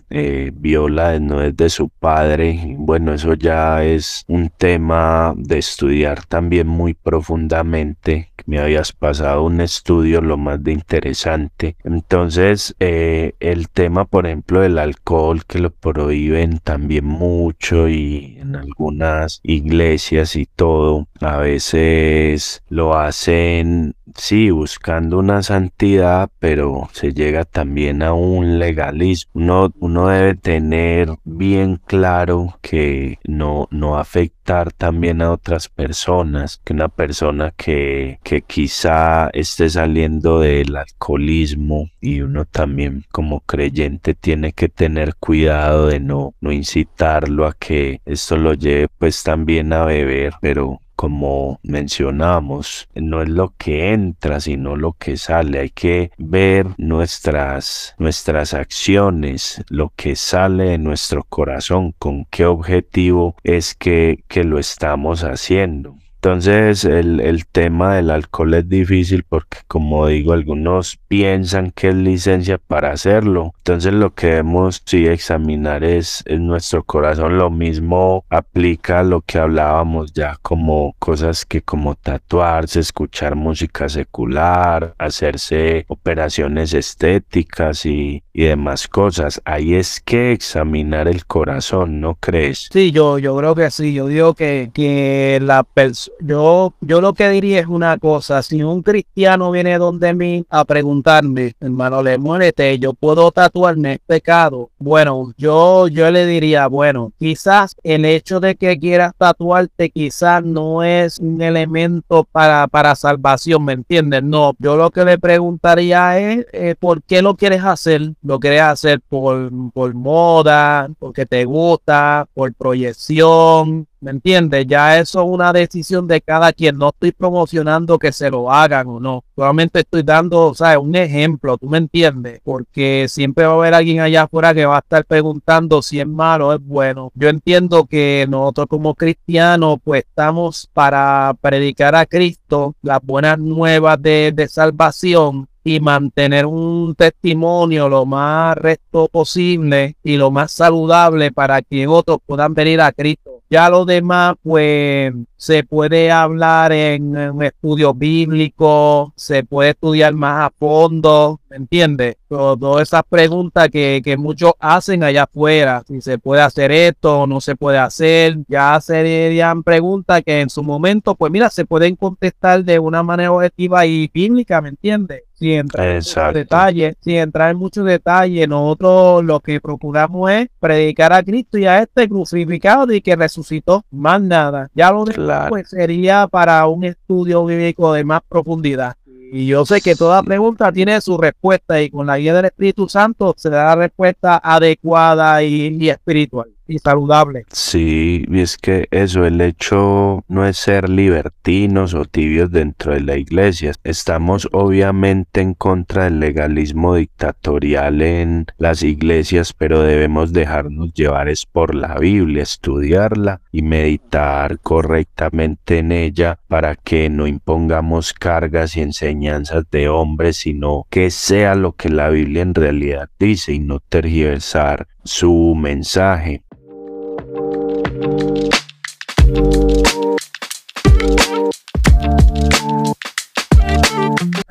Speaker 6: eh, viola es de su padre. Bueno, eso ya es un tema de estudiar también muy profundamente. Me habías pasado un estudio lo más de interesante. Entonces, eh, el tema, por ejemplo, del alcohol, que lo prohíben también mucho y en algunas iglesias y todo, a veces lo hacen sí, buscando una santidad, pero se llega también a un legalismo. Uno, uno debe tener bien claro que no, no afectar también a otras personas, que una persona que, que quizá esté saliendo del alcoholismo y uno también como creyente tiene que tener cuidado de no, no incitarlo a que esto lo lleve pues también a beber, pero como mencionamos, no es lo que entra, sino lo que sale. Hay que ver nuestras, nuestras acciones, lo que sale de nuestro corazón, con qué objetivo es que, que lo estamos haciendo. Entonces el, el, tema del alcohol es difícil porque como digo algunos piensan que es licencia para hacerlo. Entonces lo que debemos sí examinar es, en nuestro corazón. Lo mismo aplica a lo que hablábamos ya como cosas que como tatuarse, escuchar música secular, hacerse operaciones estéticas y, y demás cosas. Ahí es que examinar el corazón, ¿no crees?
Speaker 7: Sí, yo, yo creo que sí. Yo digo que, que la yo, yo lo que diría es una cosa, si un cristiano viene donde mí a preguntarme, hermano, le muérete, yo puedo tatuarme pecado. Bueno, yo, yo le diría, bueno, quizás el hecho de que quieras tatuarte quizás no es un elemento para, para salvación, ¿me entiendes? No, yo lo que le preguntaría es, eh, ¿por qué lo quieres hacer? ¿Lo quieres hacer por, por moda, porque te gusta, por proyección? ¿Me entiendes? Ya eso es una decisión de cada quien. No estoy promocionando que se lo hagan o no. Solamente estoy dando, ¿sabes? Un ejemplo, ¿tú me entiendes? Porque siempre va a haber alguien allá afuera que va a estar preguntando si es malo o es bueno. Yo entiendo que nosotros como cristianos, pues estamos para predicar a Cristo las buenas nuevas de, de salvación y mantener un testimonio lo más recto posible y lo más saludable para que otros puedan venir a Cristo. Ya lo demás, pues se puede hablar en, un estudio bíblico, se puede estudiar más a fondo, ¿me entiendes? Todas esas preguntas que, que, muchos hacen allá afuera, si se puede hacer esto o no se puede hacer, ya serían preguntas que en su momento, pues mira, se pueden contestar de una manera objetiva y bíblica, ¿me entiendes? Sin entrar en muchos detalles, sin entrar en muchos detalles, nosotros lo que procuramos es predicar a Cristo y a este crucificado y que resucitó, más nada. Ya lo pues, sería para un estudio bíblico de más profundidad. Y yo sé que toda pregunta tiene su respuesta y con la guía del Espíritu Santo se da la respuesta adecuada y espiritual y saludable.
Speaker 6: Sí, y es que eso, el hecho no es ser libertinos o tibios dentro de la iglesia. Estamos obviamente en contra del legalismo dictatorial en las iglesias, pero debemos dejarnos llevar por la Biblia, estudiarla y meditar correctamente en ella para que no impongamos cargas y enseñanzas de hombres, sino que sea lo que la Biblia en realidad dice y no tergiversar su mensaje. Bye.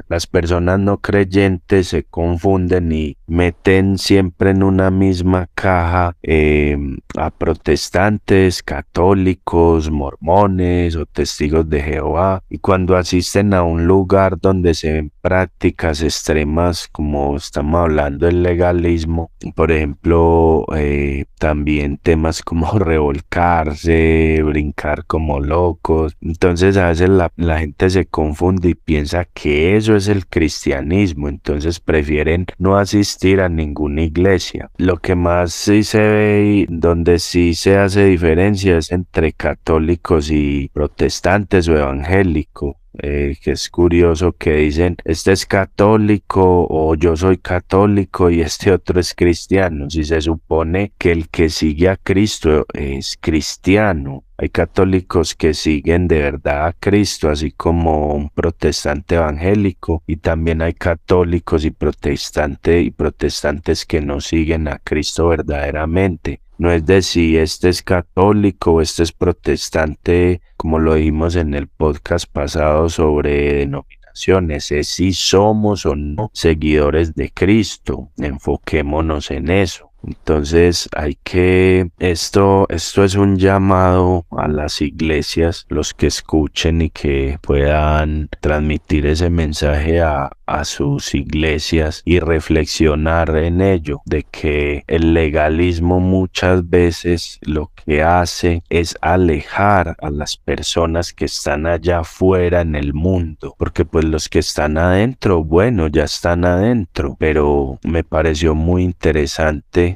Speaker 6: Las personas no creyentes se confunden y meten siempre en una misma caja em, a protestantes, católicos, mormones o testigos de Jehová. Y cuando asisten a un lugar donde se ven prácticas extremas, como estamos hablando del legalismo, por ejemplo, eh, también temas como revolcarse, brincar como locos. Entonces a veces la, la gente se confunde y piensa que eso es el cristianismo, entonces prefieren no asistir a ninguna iglesia. Lo que más sí se ve y donde sí se hace diferencia es entre católicos y protestantes o evangélicos. Eh, que es curioso que dicen, este es católico o yo soy católico y este otro es cristiano. Si se supone que el que sigue a Cristo es cristiano. Hay católicos que siguen de verdad a Cristo, así como un protestante evangélico, y también hay católicos y protestantes y protestantes que no siguen a Cristo verdaderamente. No es decir, este es católico o este es protestante, como lo dijimos en el podcast pasado sobre denominaciones, es si somos o no seguidores de Cristo. Enfoquémonos en eso. Entonces hay que, esto, esto es un llamado a las iglesias, los que escuchen y que puedan transmitir ese mensaje a, a sus iglesias y reflexionar en ello, de que el legalismo muchas veces lo que hace es alejar a las personas que están allá afuera en el mundo, porque pues los que están adentro, bueno, ya están adentro, pero me pareció muy interesante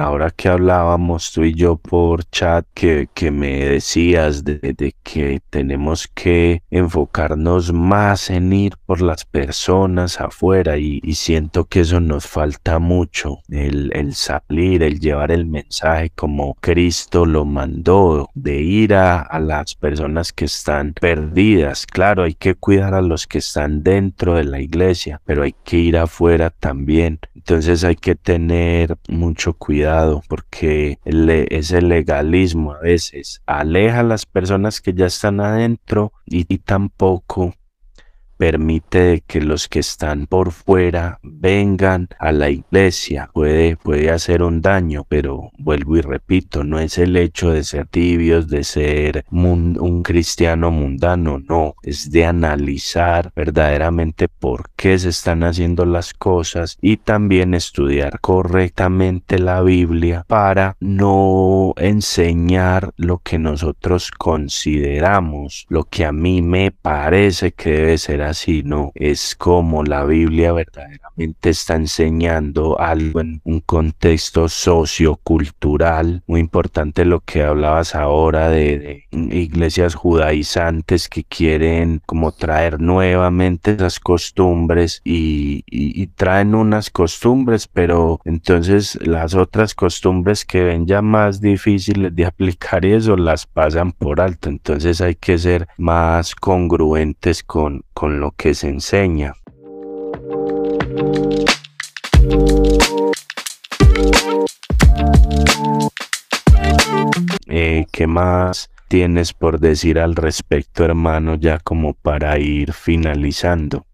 Speaker 6: ahora que hablábamos tú y yo por chat que, que me decías de, que tenemos que enfocarnos más en ir por las personas afuera y, siento que eso nos falta mucho, el, el salir, el llevar el mensaje como Cristo lo mandó, de ir a, a las personas que están perdidas. Claro, hay que cuidar a los que están dentro de la iglesia, pero hay que ir afuera también. Entonces hay que tener mucho cuidado porque ese legalismo a veces aleja a las personas que ya están adentro y, tampoco permite que los que están por fuera vengan a la iglesia. Puede, puede hacer un daño, pero vuelvo y repito, no es el hecho de ser tibios, de ser un cristiano mundano, no, es de analizar verdaderamente por qué se están haciendo las cosas y también estudiar correctamente la Biblia para no enseñar lo que nosotros consideramos, lo que a mí me parece que debe ser sino es como la Biblia verdaderamente está enseñando algo en un contexto sociocultural. Muy importante lo que hablabas ahora de, iglesias judaizantes que quieren como traer nuevamente esas costumbres y, traen unas costumbres, pero entonces las otras costumbres que ven ya más difíciles de aplicar y eso las pasan por alto. Entonces hay que ser más congruentes con, con lo que se enseña. Eh, ¿Qué más? tienes por decir al respecto, hermano, ya como para ir finalizando?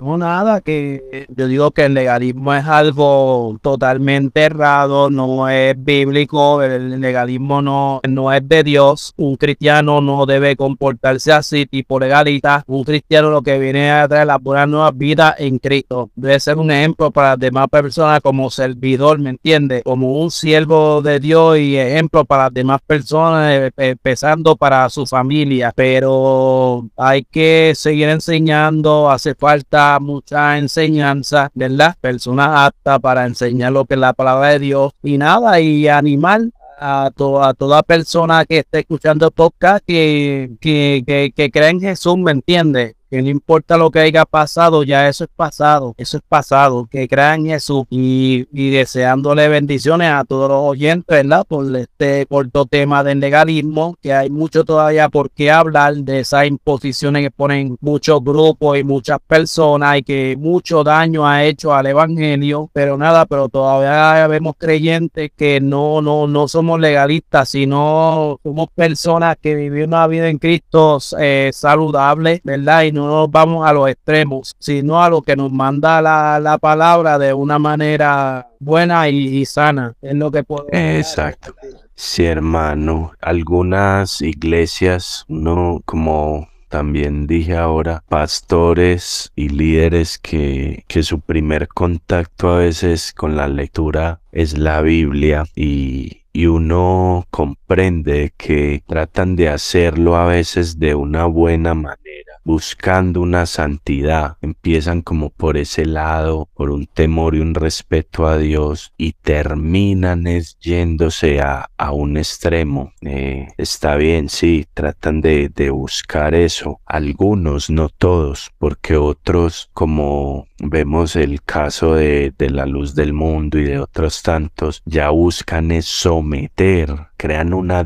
Speaker 7: No, nada, que yo digo que el legalismo es algo totalmente errado, no es bíblico, el legalismo no, no es de Dios. Un cristiano no debe comportarse así, tipo legalista. Un cristiano lo que viene a traer la buena nueva vida en Cristo. Debe ser un ejemplo para las demás personas como servidor, ¿me entiende? Como un siervo de Dios y ejemplo para las demás personas, eh, empezando para su familia. Pero hay que seguir enseñando, hace falta mucha enseñanza, ¿verdad? Personas aptas para enseñar lo que es la palabra de Dios y nada, y animar a, a toda persona que esté escuchando el podcast que, que, que, que cree en Jesús, ¿me entiende? Que no importa lo que haya pasado, ya eso es pasado, eso es pasado, que crean Jesús y, deseándole bendiciones a todos los oyentes, ¿verdad? Por este corto tema del legalismo, que hay mucho todavía por qué hablar de esas imposiciones que ponen muchos grupos y muchas personas y que mucho daño ha hecho al evangelio, pero nada, pero todavía vemos creyentes que no, no, no somos legalistas, sino somos personas que vivimos una vida en Cristo eh, saludable, ¿verdad? Nos vamos a los extremos, sino a lo que nos manda la, palabra de una manera buena y, sana. Es lo que podemos.
Speaker 6: Exacto. Sí, hermano. Algunas iglesias, no como también dije ahora, pastores y líderes que, que, su primer contacto a veces con la lectura es la Biblia y, y uno comprende que tratan de hacerlo a veces de una buena manera buscando una santidad, empiezan como por ese lado, por un temor y un respeto a Dios y terminan es yéndose a, a un extremo. Eh, está bien, sí, tratan de, de buscar eso. Algunos, no todos, porque otros, como vemos el caso de, de la luz del mundo y de otros tantos, ya buscan someter, crean una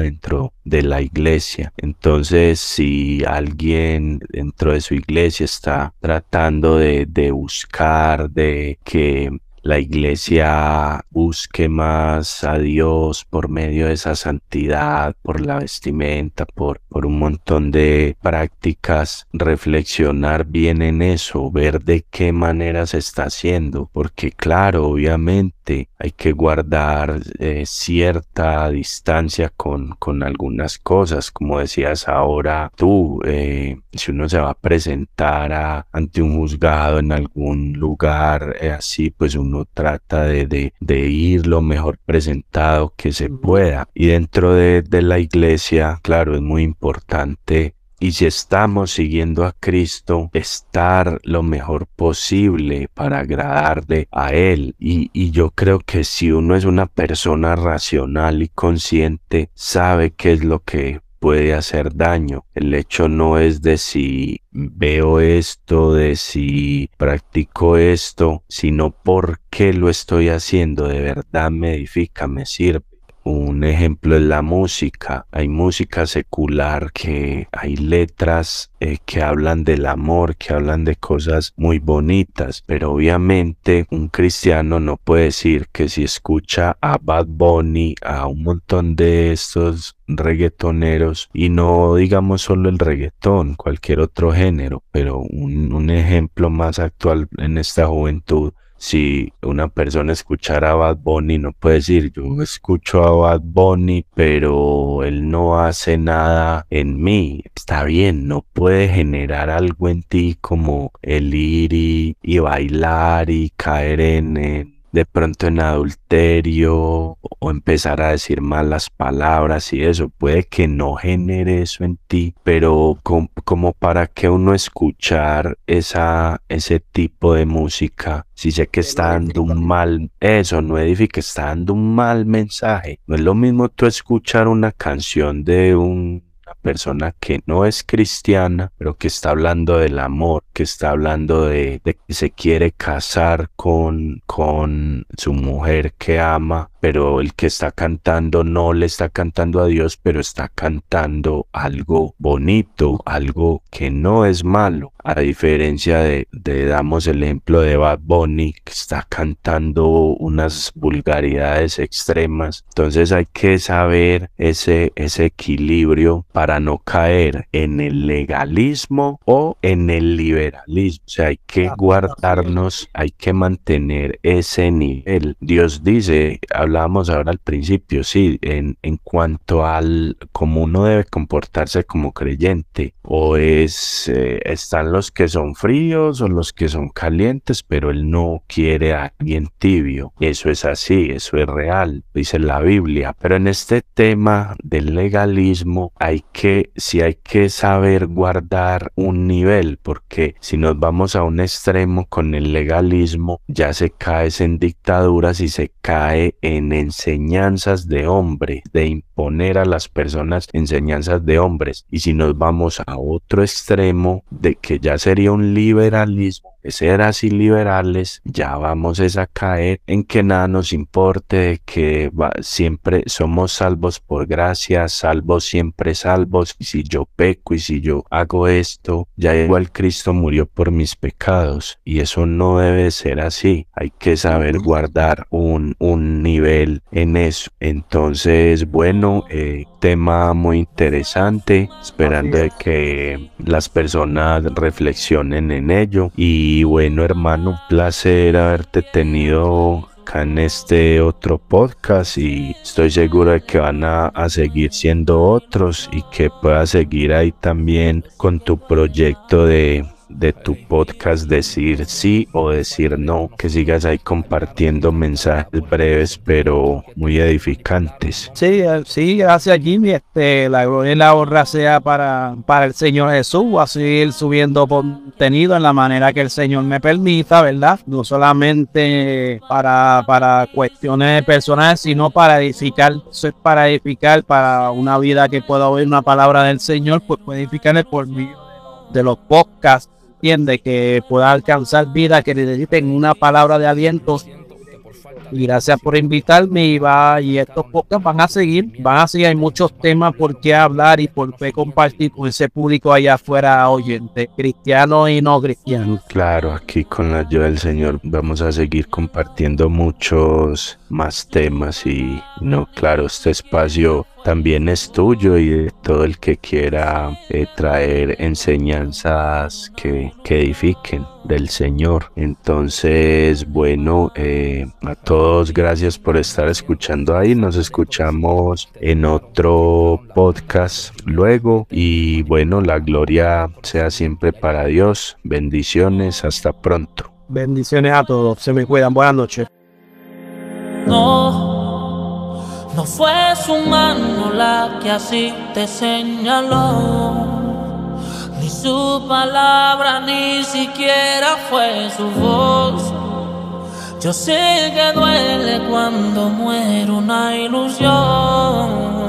Speaker 6: dentro de la iglesia. Entonces, si alguien dentro de su iglesia está tratando de, de buscar, de que la iglesia busque más a Dios por medio de esa santidad, por la vestimenta, por, por un montón de prácticas, reflexionar bien en eso, ver de qué manera se está haciendo, porque claro, obviamente hay que guardar eh, cierta distancia con, con algunas cosas, como decías ahora tú, eh, si uno se va a presentar ante un juzgado en algún lugar eh, así, pues uno uno trata de, de, ir lo mejor presentado que se pueda. Y dentro de, de la iglesia, claro, es muy importante y si estamos siguiendo a Cristo, estar lo mejor posible para agradarle a Él. Y, y, yo creo que si uno es una persona racional y consciente, sabe qué es lo que puede hacer daño. El hecho no es de si veo esto, de si practico esto, sino por qué lo estoy haciendo. De verdad me edifica, me sirve. Un ejemplo es la música. Hay música secular que hay letras eh, que hablan del amor, que hablan de cosas muy bonitas, pero obviamente un cristiano no puede decir que si escucha a Bad Bunny, a un montón de estos reggaetoneros y no digamos solo el reggaetón, cualquier otro género, pero un, un ejemplo más actual en esta juventud si una persona escuchara a Bad Bunny, no puede decir yo escucho a Bad Bunny, pero él no hace nada en mí. Está bien, no puede generar algo en ti como el ir y, bailar y caer en, de pronto en adulterio o empezar a decir malas palabras y eso. Puede que no genere eso en ti, pero como para que uno escuchar esa, ese tipo de música, si sé que está dando un mal, eso no edifica, está dando un mal mensaje. No es lo mismo tú escuchar una canción de un persona que no es cristiana, pero que está hablando del amor, que está hablando de, que se quiere casar con, con su mujer que ama pero el que está cantando no le está cantando a Dios, pero está cantando algo bonito, algo que no es malo. A diferencia de, de damos el ejemplo de Bad Bunny, que está cantando unas vulgaridades extremas. Entonces hay que saber ese, ese equilibrio para no caer en el legalismo o en el liberalismo. O sea, hay que guardarnos, hay que mantener ese nivel. Dios dice, hablábamos ahora al principio, sí, en, en cuanto al cómo uno debe comportarse como creyente, o es, eh, están los que son fríos o los que son calientes, pero Él no quiere a alguien tibio. Eso es así, eso es real, dice la Biblia. Pero en este tema del legalismo hay que, sí hay que saber guardar un nivel, porque si nos vamos a un extremo con el legalismo, ya se cae en dictaduras y se cae en enseñanzas de hombres, de imponer a las personas enseñanzas de hombres. Y si nos vamos a otro extremo, de que ya sería un liberalismo, ser así liberales, ya vamos a caer en que nada nos importe, que siempre somos salvos por gracia, salvos siempre salvos, y si yo peco y si yo hago esto, ya igual Cristo murió por mis pecados, y eso no debe ser así, hay que saber guardar un, un nivel en eso. Entonces, bueno, eh, tema muy interesante, esperando que las personas reflexionen en ello. Y y bueno, hermano, un placer haberte tenido acá en este otro podcast y estoy seguro de que van a, a, seguir siendo otros y que puedas seguir ahí también con tu proyecto de de tu podcast decir sí o decir no, que sigas ahí compartiendo mensajes breves pero muy edificantes.
Speaker 7: Sí, eh, sí, gracias Jimmy, este, la gloria y la honra sea para, para el Señor Jesús, a seguir subiendo contenido en la manera que el Señor me permita, ¿verdad? No solamente para, para cuestiones personales, sino para edificar, eso es para edificar, para una vida que pueda oír una palabra del Señor, pues puede edificarle por medio de los podcasts entiende que pueda alcanzar vida, que necesiten una palabra de aliento. Y gracias por invitarme y va y estos podcasts van a seguir, van a seguir, hay muchos temas por qué hablar y por qué compartir con ese público allá afuera oyente, cristiano y no cristiano.
Speaker 6: Claro, aquí con la ayuda del Señor vamos a seguir compartiendo muchos más temas y no, claro, este espacio también es tuyo y de todo el que quiera eh, traer enseñanzas que, que, edifiquen del Señor. Entonces, bueno, eh, a todos gracias por estar escuchando ahí. Nos escuchamos en otro podcast luego y bueno, la gloria sea siempre para Dios. Bendiciones, hasta pronto.
Speaker 7: Bendiciones a todos, se me cuidan, buenas noches.
Speaker 4: No, no fue su mano la que así te señaló. Ni su palabra, ni siquiera fue su voz. Yo sé que duele cuando muere una ilusión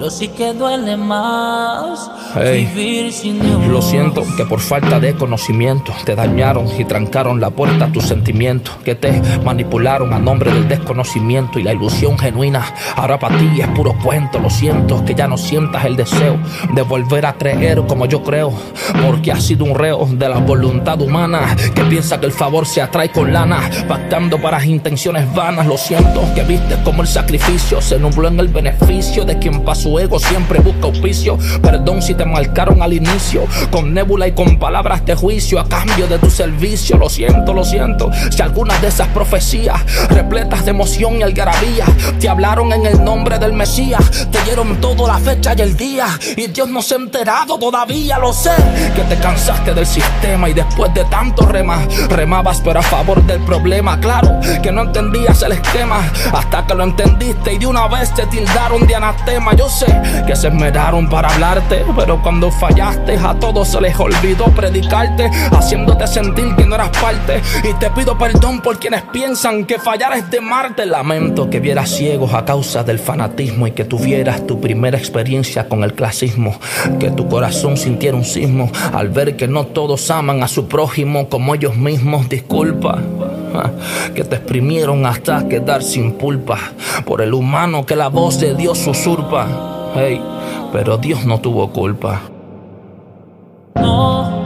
Speaker 4: pero sí que duele más vivir sin Dios.
Speaker 5: Lo siento que por falta de conocimiento te dañaron y trancaron la puerta a tus sentimientos, que te manipularon a nombre del desconocimiento y la ilusión genuina. Ahora para ti es puro cuento, lo siento, que ya no sientas el deseo de volver a creer como yo creo, porque has sido un reo de la voluntad humana que piensa que el favor se atrae con lana, pactando para intenciones vanas. Lo siento que viste como el sacrificio se nubló en el beneficio de quien pasa su ego siempre busca auspicio. Perdón si te marcaron al inicio, con nébula y con palabras de juicio a cambio de tu servicio. Lo siento, lo siento. Si algunas de esas profecías, repletas de emoción y algarabía, te hablaron en el nombre del Mesías, te dieron todo la fecha y el día, y Dios no se ha enterado todavía, lo sé. Que te cansaste del sistema y después de tanto remar, remabas pero a favor del problema. Claro que no entendías el esquema hasta que lo entendiste y de una vez te tildaron de anatema. Que se esmeraron para hablarte, pero cuando fallaste a todos se les olvidó predicarte, haciéndote sentir que no eras parte. Y te pido perdón por quienes piensan que fallar es de Marte. Lamento que vieras ciegos a causa del fanatismo y que tuvieras tu primera experiencia con el clasismo. Que tu corazón sintiera un sismo al ver que no todos aman a su prójimo como ellos mismos. Disculpa. Que te exprimieron hasta quedar sin pulpa, por el humano que la voz de Dios usurpa. Hey, pero Dios no tuvo culpa.
Speaker 4: No,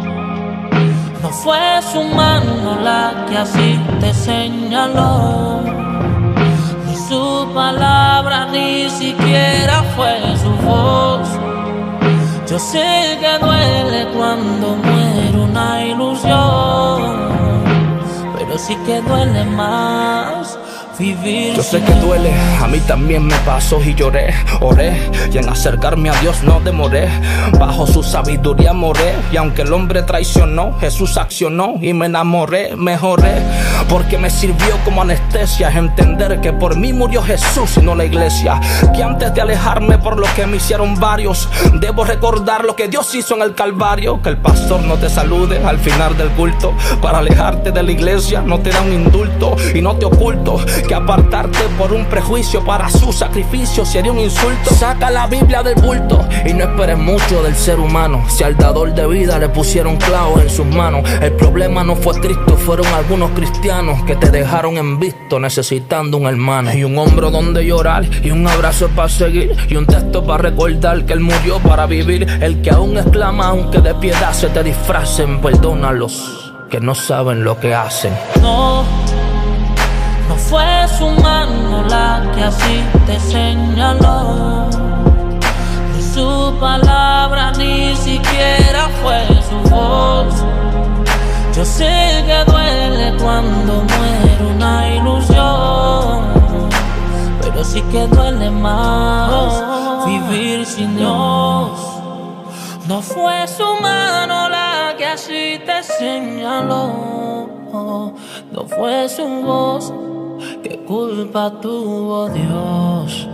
Speaker 4: no fue su mano la que así te señaló. Ni su palabra, ni siquiera fue su voz. Yo sé que duele cuando muere una ilusión, pero sí que duele más
Speaker 5: yo sé que duele, a mí también me pasó y lloré, oré y en acercarme a Dios no demoré. Bajo su sabiduría moré y aunque el hombre traicionó, Jesús accionó y me enamoré, mejoré. Porque me sirvió como anestesia entender que por mí murió Jesús y no la iglesia. Que antes de alejarme por lo que me hicieron varios, debo recordar lo que Dios hizo en el Calvario. Que el pastor no te salude al final del culto. Para alejarte de la iglesia no te da un indulto y no te oculto que apartarte por un prejuicio para su sacrificio sería un insulto. Saca la Biblia del bulto y no esperes mucho del ser humano. Si al dador de vida le pusieron clavos en sus manos, el problema no fue Cristo, fueron algunos cristianos que te dejaron en visto necesitando un hermano. Y un hombro donde llorar, y un abrazo para seguir, y un texto para recordar que él murió para vivir. El que aún exclama, aunque de piedad se te disfracen, perdónalos que no saben lo que hacen.
Speaker 4: No no fue su mano la que así te señaló. Ni su palabra ni siquiera fue su voz. Yo sé que duele cuando muere una ilusión. Pero sí que duele más vivir sin Dios. No fue su mano la que así te señaló. No fue su voz ¿Qué culpa tuvo Dios?